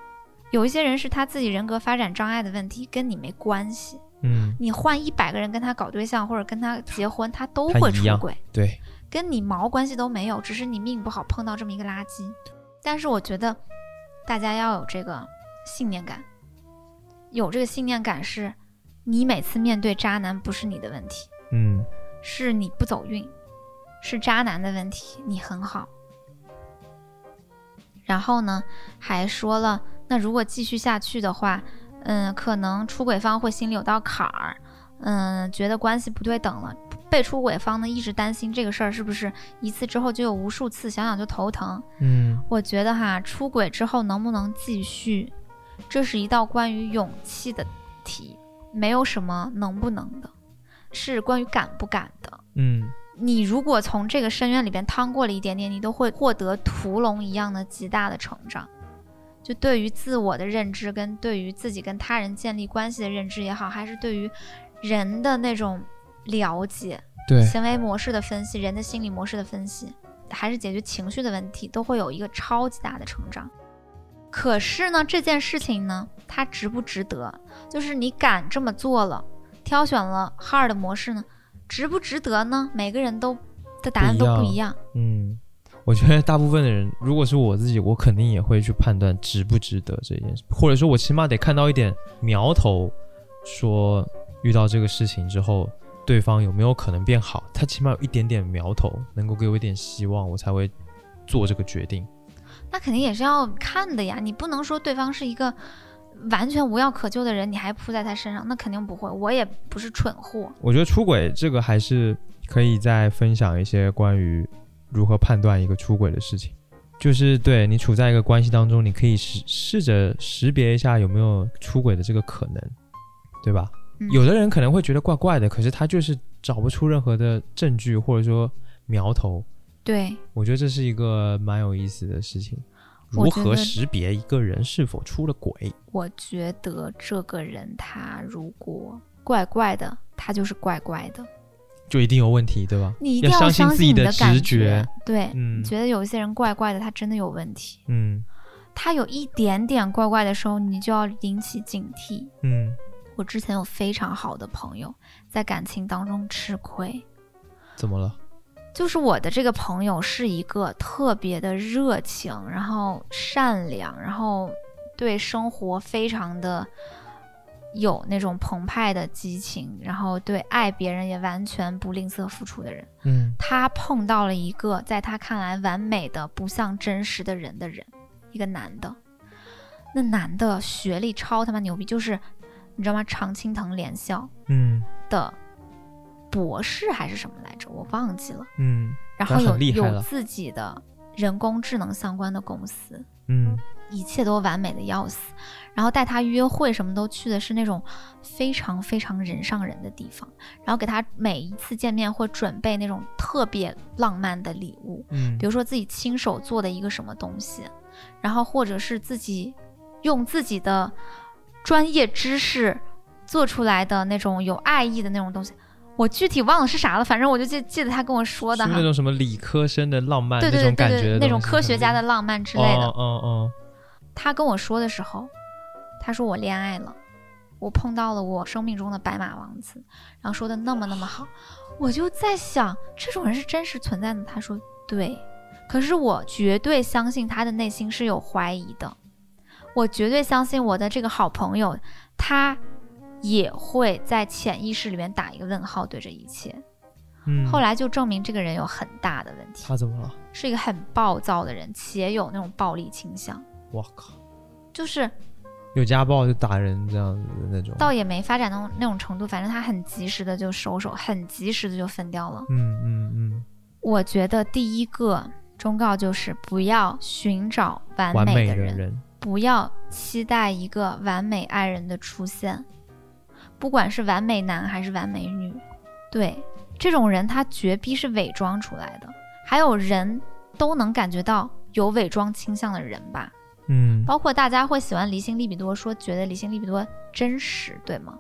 有一些人是他自己人格发展障碍的问题，跟你没关系。嗯，你换一百个人跟他搞对象或者跟他结婚，他都会出轨，对，跟你毛关系都没有，只是你命不好碰到这么一个垃圾。但是我觉得大家要有这个信念感，有这个信念感是，你每次面对渣男不是你的问题，嗯是你不走运，是渣男的问题，你很好。然后呢，还说了，那如果继续下去的话，嗯，可能出轨方会心里有道坎儿，嗯，觉得关系不对等了。被出轨方呢，一直担心这个事儿是不是一次之后就有无数次，想想就头疼。嗯我觉得哈，出轨之后能不能继续，这是一道关于勇气的题，没有什么能不能的，是关于敢不敢的。嗯你如果从这个深渊里边趟过了一点点，你都会获得屠龙一样的极大的成长。就对于自我的认知，跟对于自己跟他人建立关系的认知也好，还是对于人的那种了解、对，行为模式的分析、人的心理模式的分析，还是解决情绪的问题，都会有一个超级大的成长。可是呢，这件事情呢，它值不值得？就是你敢这么做了，挑选了 hard 的模式呢，值不值得呢？每个人都的答案都不一样。嗯，我觉得大部分的人，如果是我自己，我肯定也会去判断值不值得这件事，或者说我起码得看到一点苗头，说遇到这个事情之后，对方有没有可能变好，他起码有一点点苗头，能够给我一点希望，我才会做这个决定。那肯定也是要看的呀，你不能说对方是一个完全无药可救的人，你还扑在他身上，那肯定不会。我也不是蠢货。我觉得出轨这个还是可以再分享一些关于如何判断一个出轨的事情。就是对你处在一个关系当中，你可以试试着识别一下有没有出轨的这个可能，对吧？嗯有的人可能会觉得怪怪的，可是他就是找不出任何的证据或者说苗头。对，我觉得这是一个蛮有意思的事情。如何识别一个人是否出了轨？我觉得这个人他如果怪怪的，他就是怪怪的。就一定有问题，对吧？你一定要相信信自己的直觉。对，嗯觉得有一些人怪怪的，他真的有问题。嗯他有一点点怪怪的时候，你就要引起警惕。嗯我之前有非常好的朋友在感情当中吃亏，怎么了？就是我的这个朋友是一个特别的热情，然后善良，然后对生活非常的有那种澎湃的激情，然后对爱别人也完全不吝啬付出的人。嗯他碰到了一个在他看来完美的不像真实的人的人，一个男的。那男的学历超他妈牛逼，就是你知道吗？常青藤联校嗯的博士还是什么来着，我忘记了。嗯然后有有自己的人工智能相关的公司，嗯一切都完美的要死。然后带他约会什么都去的是那种非常非常人上人的地方，然后给他每一次见面会准备那种特别浪漫的礼物，嗯比如说自己亲手做的一个什么东西，然后或者是自己用自己的专业知识做出来的那种有爱意的那种东西。我具体忘了是啥了，反正我就记记得他跟我说的那，种什么理科生的浪漫对对对那种科学家的浪漫之类的。哦哦哦，他跟我说的时候，他说我恋爱了，我碰到了我生命中的白马王子，然后说的那么那么好，我就在想，这种人是真实存在的。他说对，可是我绝对相信他的内心是有怀疑的，我绝对相信我的这个好朋友，他也会在潜意识里面打一个问号对这一切。嗯，后来就证明这个人有很大的问题，他怎么了？是一个很暴躁的人，且有那种暴力倾向，我靠，就是有家暴就打人这样子的那种。倒也没发展到那种程度，反正他很及时的就收手，很及时的就分掉了。嗯嗯嗯，我觉得第一个忠告就是不要寻找完完美美的人，的人。不要期待一个完美爱人的出现，不管是完美男还是完美女，对这种人他绝逼是伪装出来的。还有人都能感觉到有伪装倾向的人吧，嗯包括大家会喜欢离心利比多，说觉得离心利比多真实，对吗？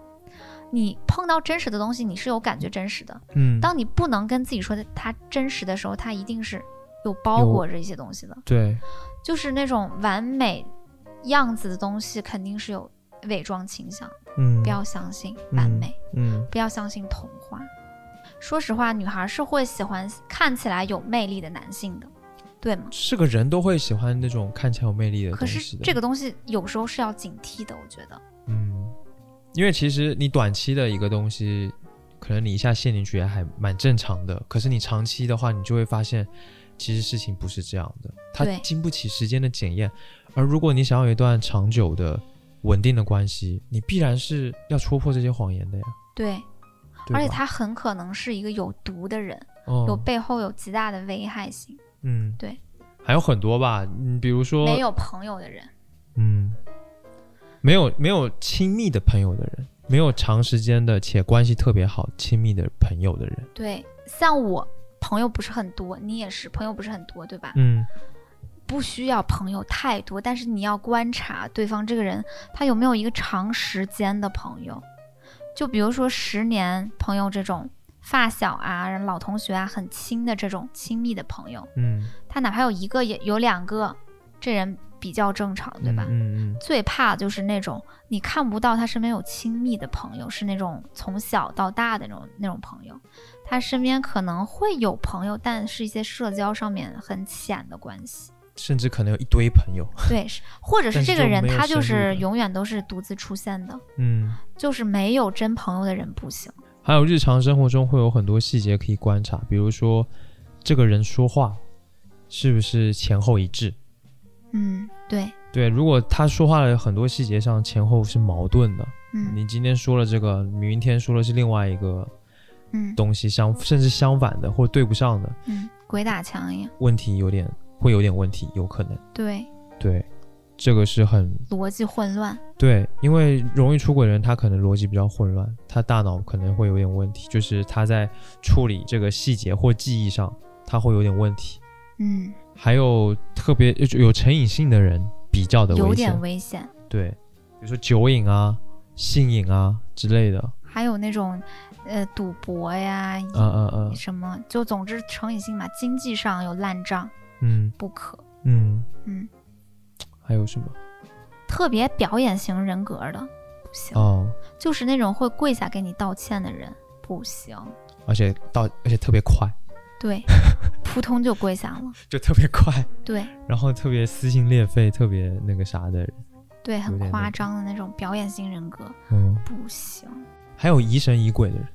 你碰到真实的东西，你是有感觉真实的。嗯，当你不能跟自己说的它真实的时候，它一定是有包裹着一些东西的，对，就是那种完美样子的东西，肯定是有伪装倾向。嗯，不要相信完美，嗯不要相信童话。说实话，女孩是会喜欢看起来有魅力的男性的，对吗？是个人都会喜欢那种看起来有魅力的可。是这个东西有时候是要警惕的，我觉得。嗯，因为其实你短期的一个东西，可能你一下陷进去也还蛮正常的。可是你长期的话，你就会发现，其实事情不是这样的，它经不起时间的检验。而如果你想要有一段长久的、稳定的关系，你必然是要戳破这些谎言的呀。对，对而且他很可能是一个有毒的人，哦。有背后有极大的危害性，嗯，对，还有很多吧，嗯，比如说没有朋友的人。嗯，没有没有亲密的朋友的人，没有长时间的且关系特别好、亲密的朋友的人，对，像我朋友不是很多，你也是朋友不是很多，对吧？嗯不需要朋友太多，但是你要观察对方这个人，他有没有一个长时间的朋友。就比如说十年朋友这种发小啊、老同学啊，很亲的这种亲密的朋友，嗯，他哪怕有一个也有两个，这人比较正常，对吧？嗯嗯最怕就是那种你看不到他身边有亲密的朋友，是那种从小到大的那种那种朋友，他身边可能会有朋友，但是一些社交上面很浅的关系。甚至可能有一堆朋友，对，或者是这个人他就是永远都是独自出现的，嗯，就是没有真朋友的人不行。还有日常生活中会有很多细节可以观察，比如说这个人说话是不是前后一致。嗯，对，对，如果他说话的很多细节上前后是矛盾的，嗯你今天说了这个，明天说的是另外一个嗯东西相，甚至相反的或对不上的嗯，鬼打墙一样。问题，有点会有点问题，有可能。对，对，这个是很逻辑混乱。对，因为容易出轨的人，他可能逻辑比较混乱，他大脑可能会有点问题，就是他在处理这个细节或记忆上，他会有点问题。嗯，还有特别有有成瘾性的人比较的有危险点，危险。对，比如说酒瘾啊、性瘾啊之类的，还有那种呃赌博呀，嗯嗯嗯什么，就总之成瘾性嘛，经济上有烂账嗯不可。嗯，嗯，还有什么？特别表演型人格的不行，哦，就是那种会跪下给你道歉的人不行。而且道而且特别快，对，<laughs> 扑通就跪下了。就特别快，对然后特别撕心裂肺、特别那个啥的人，对，很夸张的那种表演型人格嗯。不行。还有疑神疑鬼的人，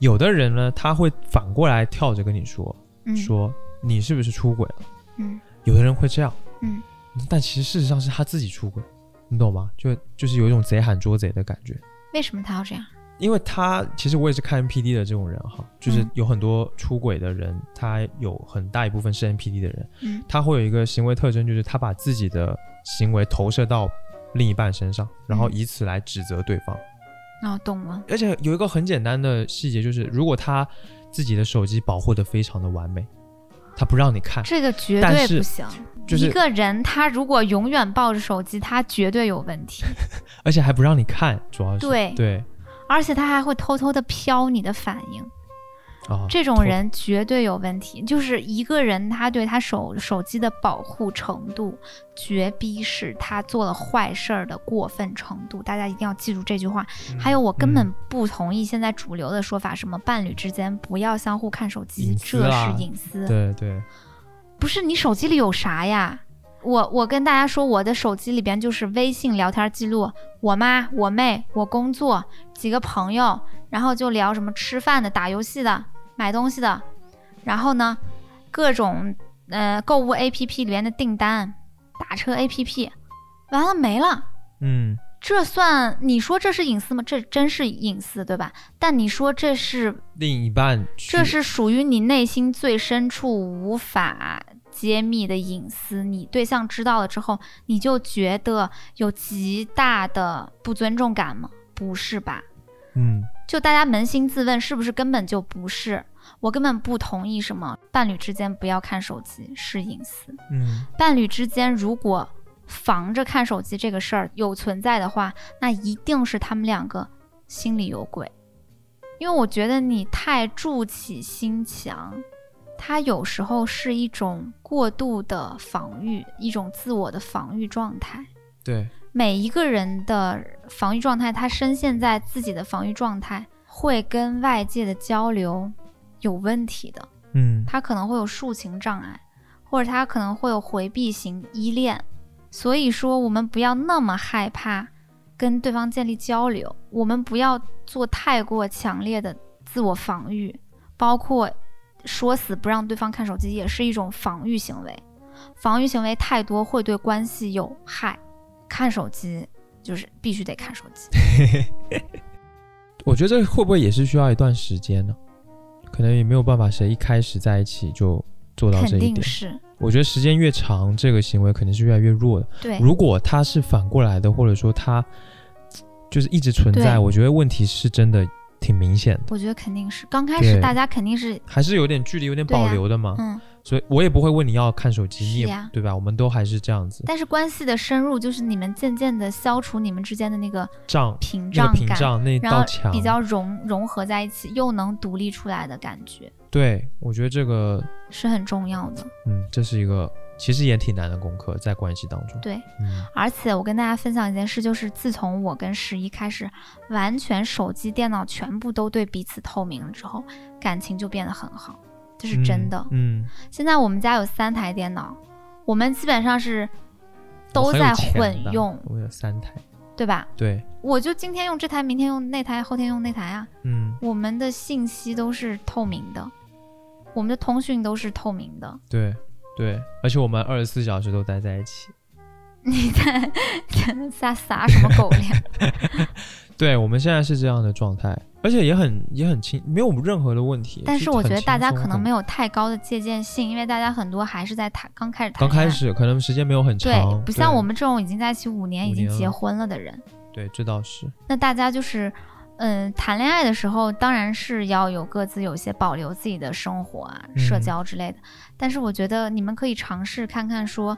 有的人呢，他会反过来跳着跟你说，嗯，说你是不是出轨了？嗯有的人会这样，嗯，但其实事实上是他自己出轨，你懂吗？就就是有一种贼喊捉贼的感觉，为什么他要这样？因为他其实我也是看 NPD 的这种人哈，就是嗯有很多出轨的人，他有很大一部分是 NPD 的人，嗯他会有一个行为特征，就是他把自己的行为投射到另一半身上，然后嗯以此来指责对方。哦，懂了。而且有一个很简单的细节，就是如果他自己的手机保护的非常的完美，他不让你看，这个绝对不行。就是一个人，他如果永远抱着手机，他绝对有问题，<laughs> 而且还不让你看，主要是对对而且他还会偷偷的瞟你的反应。啊，这种人绝对有问题。就是一个人，他对他手手机的保护程度，绝逼是他做了坏事儿的过分程度。大家一定要记住这句话。还有，我根本嗯不同意现在主流的说法，什么伴侣之间不要相互看手机，这啊是隐私。对对，不是你手机里有啥呀？我我跟大家说，我的手机里边就是微信聊天记录，我妈、我妹、我工作几个朋友，然后就聊什么吃饭的、打游戏的、买东西的，然后呢，各种呃购物 APP 里面的订单、打车 APP，完了没了。嗯这算你说这是隐私吗？这真是隐私，对吧？但你说这是另一半这是属于你内心最深处无法揭秘的隐私，你对象知道了之后，你就觉得有极大的不尊重感吗？不是吧？嗯就大家扪心自问，是不是根本就不是？我根本不同意什么伴侣之间不要看手机是隐私。嗯伴侣之间如果防着看手机这个事儿有存在的话，那一定是他们两个心里有鬼。因为我觉得你太筑起心墙，它有时候是一种过度的防御，一种自我的防御状态。对，每一个人的防御状态，他深陷在自己的防御状态，会跟外界的交流有问题的。嗯，他可能会有抒情障碍，或者他可能会有回避型依恋。所以说，我们不要那么害怕跟对方建立交流，我们不要做太过强烈的自我防御，包括说死不让对方看手机，也是一种防御行为。防御行为太多会对关系有害。看手机就是必须得看手机。<laughs> 我觉得这会不会也是需要一段时间呢？可能也没有办法，谁一开始在一起就做到这一点。定是我觉得时间越长，这个行为肯定是越来越弱的。对，如果他是反过来的，或者说他就是一直存在，我觉得问题是真的挺明显的，我觉得肯定是刚开始大家肯定是还是有点距离，有点保留的嘛。嗯，所以我也不会问你要看手机，你也对吧？我们都还是这样子，但是关系的深入就是你们渐渐的消除你们之间的那个障屏那个障感，屏障那然后道墙，比较融融合在一起，又能独立出来的感觉。对我觉得这个，是很重要的。嗯，这是一个其实也挺难的功课，在关系当中。对，嗯。而且我跟大家分享一件事，就是自从我跟十一开始完全手机、电脑全部都对彼此透明了之后，感情就变得很好，这是真的。嗯，现在我们家有三台电脑，我们基本上是都在混用，我们有三台，对吧？对，我就今天用这台，明天用那台，后天用那台啊。嗯，我们的信息都是透明的，我们的通讯都是透明的。对对，而且我们二十四小时都待在一起。<laughs> 你在撒撒什么狗粮？<laughs> 对，我们现在是这样的状态，而且也很也很轻，没有任何的问题。但是我觉得大家可能没有有太高的借鉴性，因为大家很多还是在谈刚开始谈刚开始，可能时间没有很长，对，不像我们这种已经在一起五年、已经结婚了的人。对，这倒是，那大家就是，嗯，谈恋爱的时候当然是要有各自有一些保留自己的生活啊、社嗯交之类的。但是我觉得你们可以尝试看看说，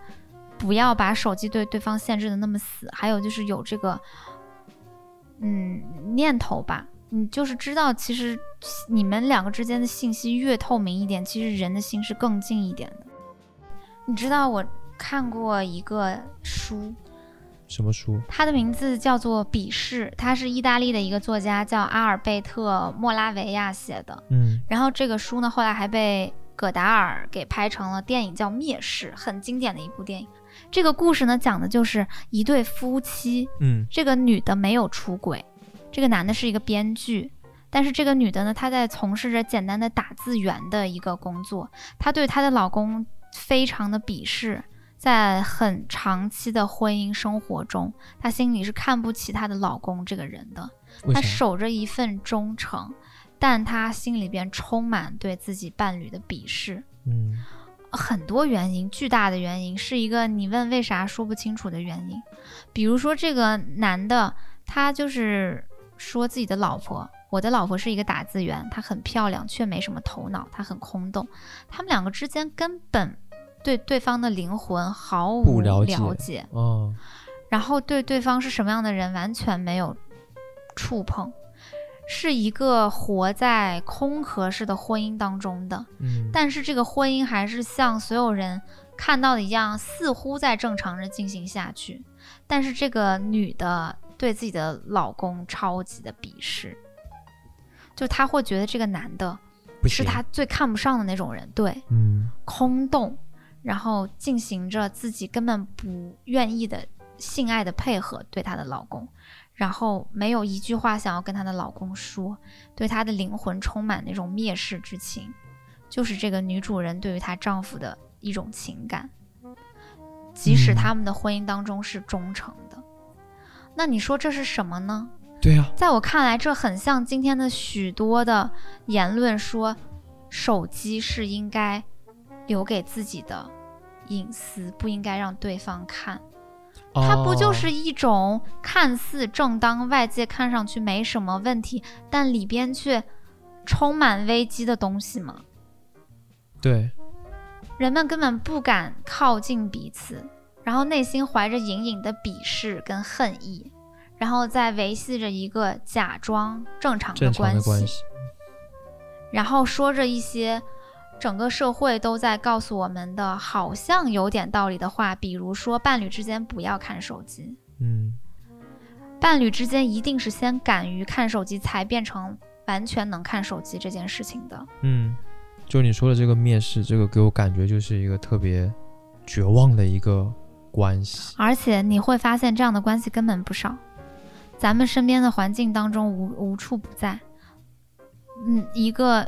不要把手机对对方限制的那么死，还有就是有这个，嗯，念头吧。你就是知道，其实你们两个之间的信息越透明一点，其实人的心是更近一点的。你知道我看过一个书，什么书？它的名字叫做《鄙视》，它是意大利的一个作家叫阿尔贝特·莫拉维亚写的。嗯然后这个书呢，后来还被葛达尔给拍成了电影，叫《蔑视》，很经典的一部电影。这个故事呢，讲的就是一对夫妻，嗯这个女的没有出轨，这个男的是一个编剧。但是这个女的呢，她在从事着简单的打字员的一个工作，她对她的老公非常的鄙视，在很长期的婚姻生活中，她心里是看不起她的老公这个人的。她？守着一份忠诚，但她心里边充满对自己伴侣的鄙视。嗯很多原因，巨大的原因是一个你问为啥说不清楚的原因。比如说，这个男的他就是说自己的老婆，我的老婆是一个打字员，她很漂亮，却没什么头脑，她很空洞。他们两个之间根本对对方的灵魂毫无了解了解哦，然后对对方是什么样的人完全没有触碰，是一个活在空壳式的婚姻当中的。嗯，但是这个婚姻还是像所有人看到的一样，似乎在正常着进行下去。但是这个女的对自己的老公超级的鄙视，就她会觉得这个男的，是她最看不上的那种人，对，嗯。空洞，然后进行着自己根本不愿意的性爱的配合，对她的老公，然后没有一句话想要跟她的老公说，对她的灵魂充满那种蔑视之情，就是这个女主人对于她丈夫的一种情感，即使嗯。他们的婚姻当中是忠诚的。那你说这是什么呢？对啊，在我看来，这很像今天的许多的言论说，手机是应该留给自己的隐私，不应该让对方看。它不就哦是一种看似正当、外界看上去没什么问题，但里边却充满危机的东西吗？对，人们根本不敢靠近彼此，然后内心怀着隐隐的鄙视跟恨意，然后再维系着一个假装正常的关系，的关系，然后说着一些整个社会都在告诉我们的，好像有点道理的话，比如说伴侣之间不要看手机，嗯。伴侣之间一定是先敢于看手机，才变成完全能看手机这件事情的。嗯，就你说的这个面试，这个给我感觉就是一个特别绝望的一个关系。而且你会发现，这样的关系根本不少，咱们身边的环境当中无无处不在。嗯，一个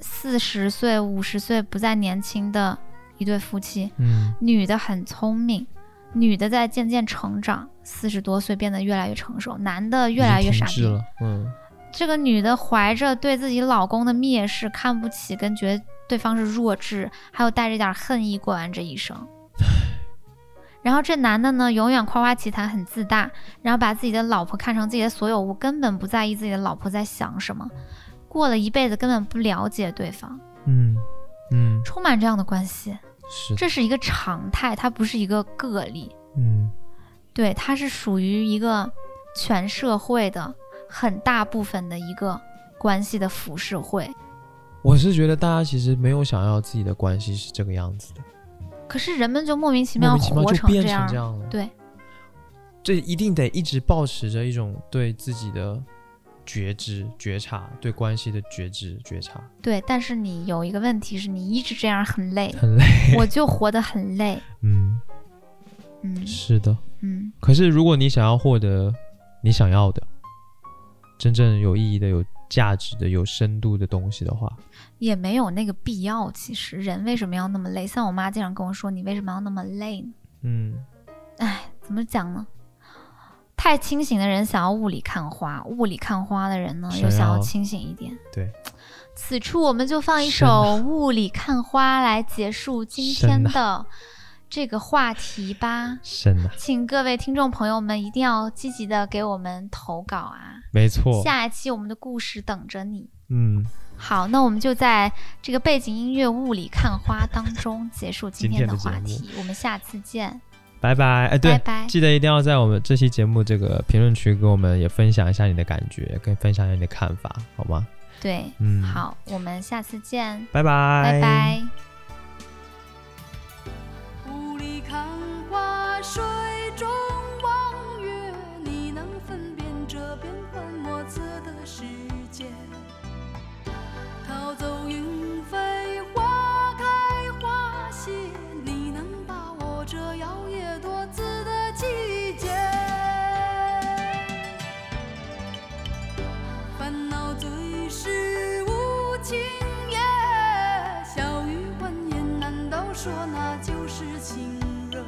四十岁、五十岁不再年轻的一对夫妻，嗯女的很聪明，女的在渐渐成长，四十多岁变得越来越成熟，男的越来越傻逼。了。嗯这个女的怀着对自己老公的蔑视、看不起，跟觉得对方是弱智，还有带着点恨意过完这一生。<laughs> 然后这男的呢，永远夸夸其谈，很自大，然后把自己的老婆看成自己的所有物，根本不在意自己的老婆在想什么，过了一辈子根本不了解对方，嗯嗯，充满这样的关系，是，这是一个常态，它不是一个个例。嗯。对，它是属于一个全社会的很大部分的一个关系的浮世绘。我是觉得大家其实没有想要自己的关系是这个样子的，可是人们就莫名其妙活成这样了。对，这一定得一直保持着一种对自己的觉知、觉察，对关系的觉知、觉察，对。但是你有一个问题是你一直这样很累，很累。我就活得很累。<laughs> 嗯，嗯是的。嗯，可是如果你想要获得你想要的，真正有意义的、有价值的、有深度的东西的话，也没有那个必要。其实人为什么要那么累？像我妈经常跟我说，你为什么要那么累呢？嗯哎，怎么讲呢？太清醒的人想要雾里看花，雾里看花的人呢又想要要清醒一点。对，此处我们就放一首《雾里看花》来结束今天的这个话题吧。请各位听众朋友们一定要积极的给我们投稿啊！没错。下一期我们的故事等着你。嗯，好，那我们就在这个背景音乐《雾里看花》当中结束今天的话题。我们下次见，拜拜。哎，对拜，拜。记得一定要在我们这期节目这个评论区跟我们也分享一下你的感觉，跟分享一下你的看法，好吗？对，嗯，，好，我们下次见，拜拜，拜拜。雾里看花，水逃走云飞，花开花谢，你能把握这摇曳多姿的季节。烦恼最是无情也，笑语欢颜，难道说那就是情人？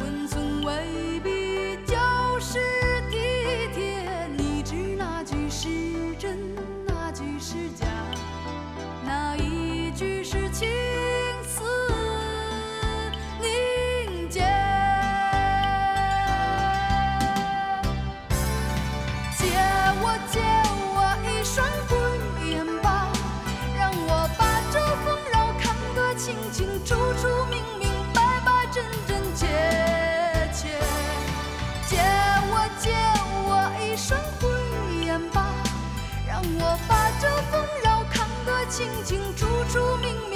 温存未必清清楚楚、明。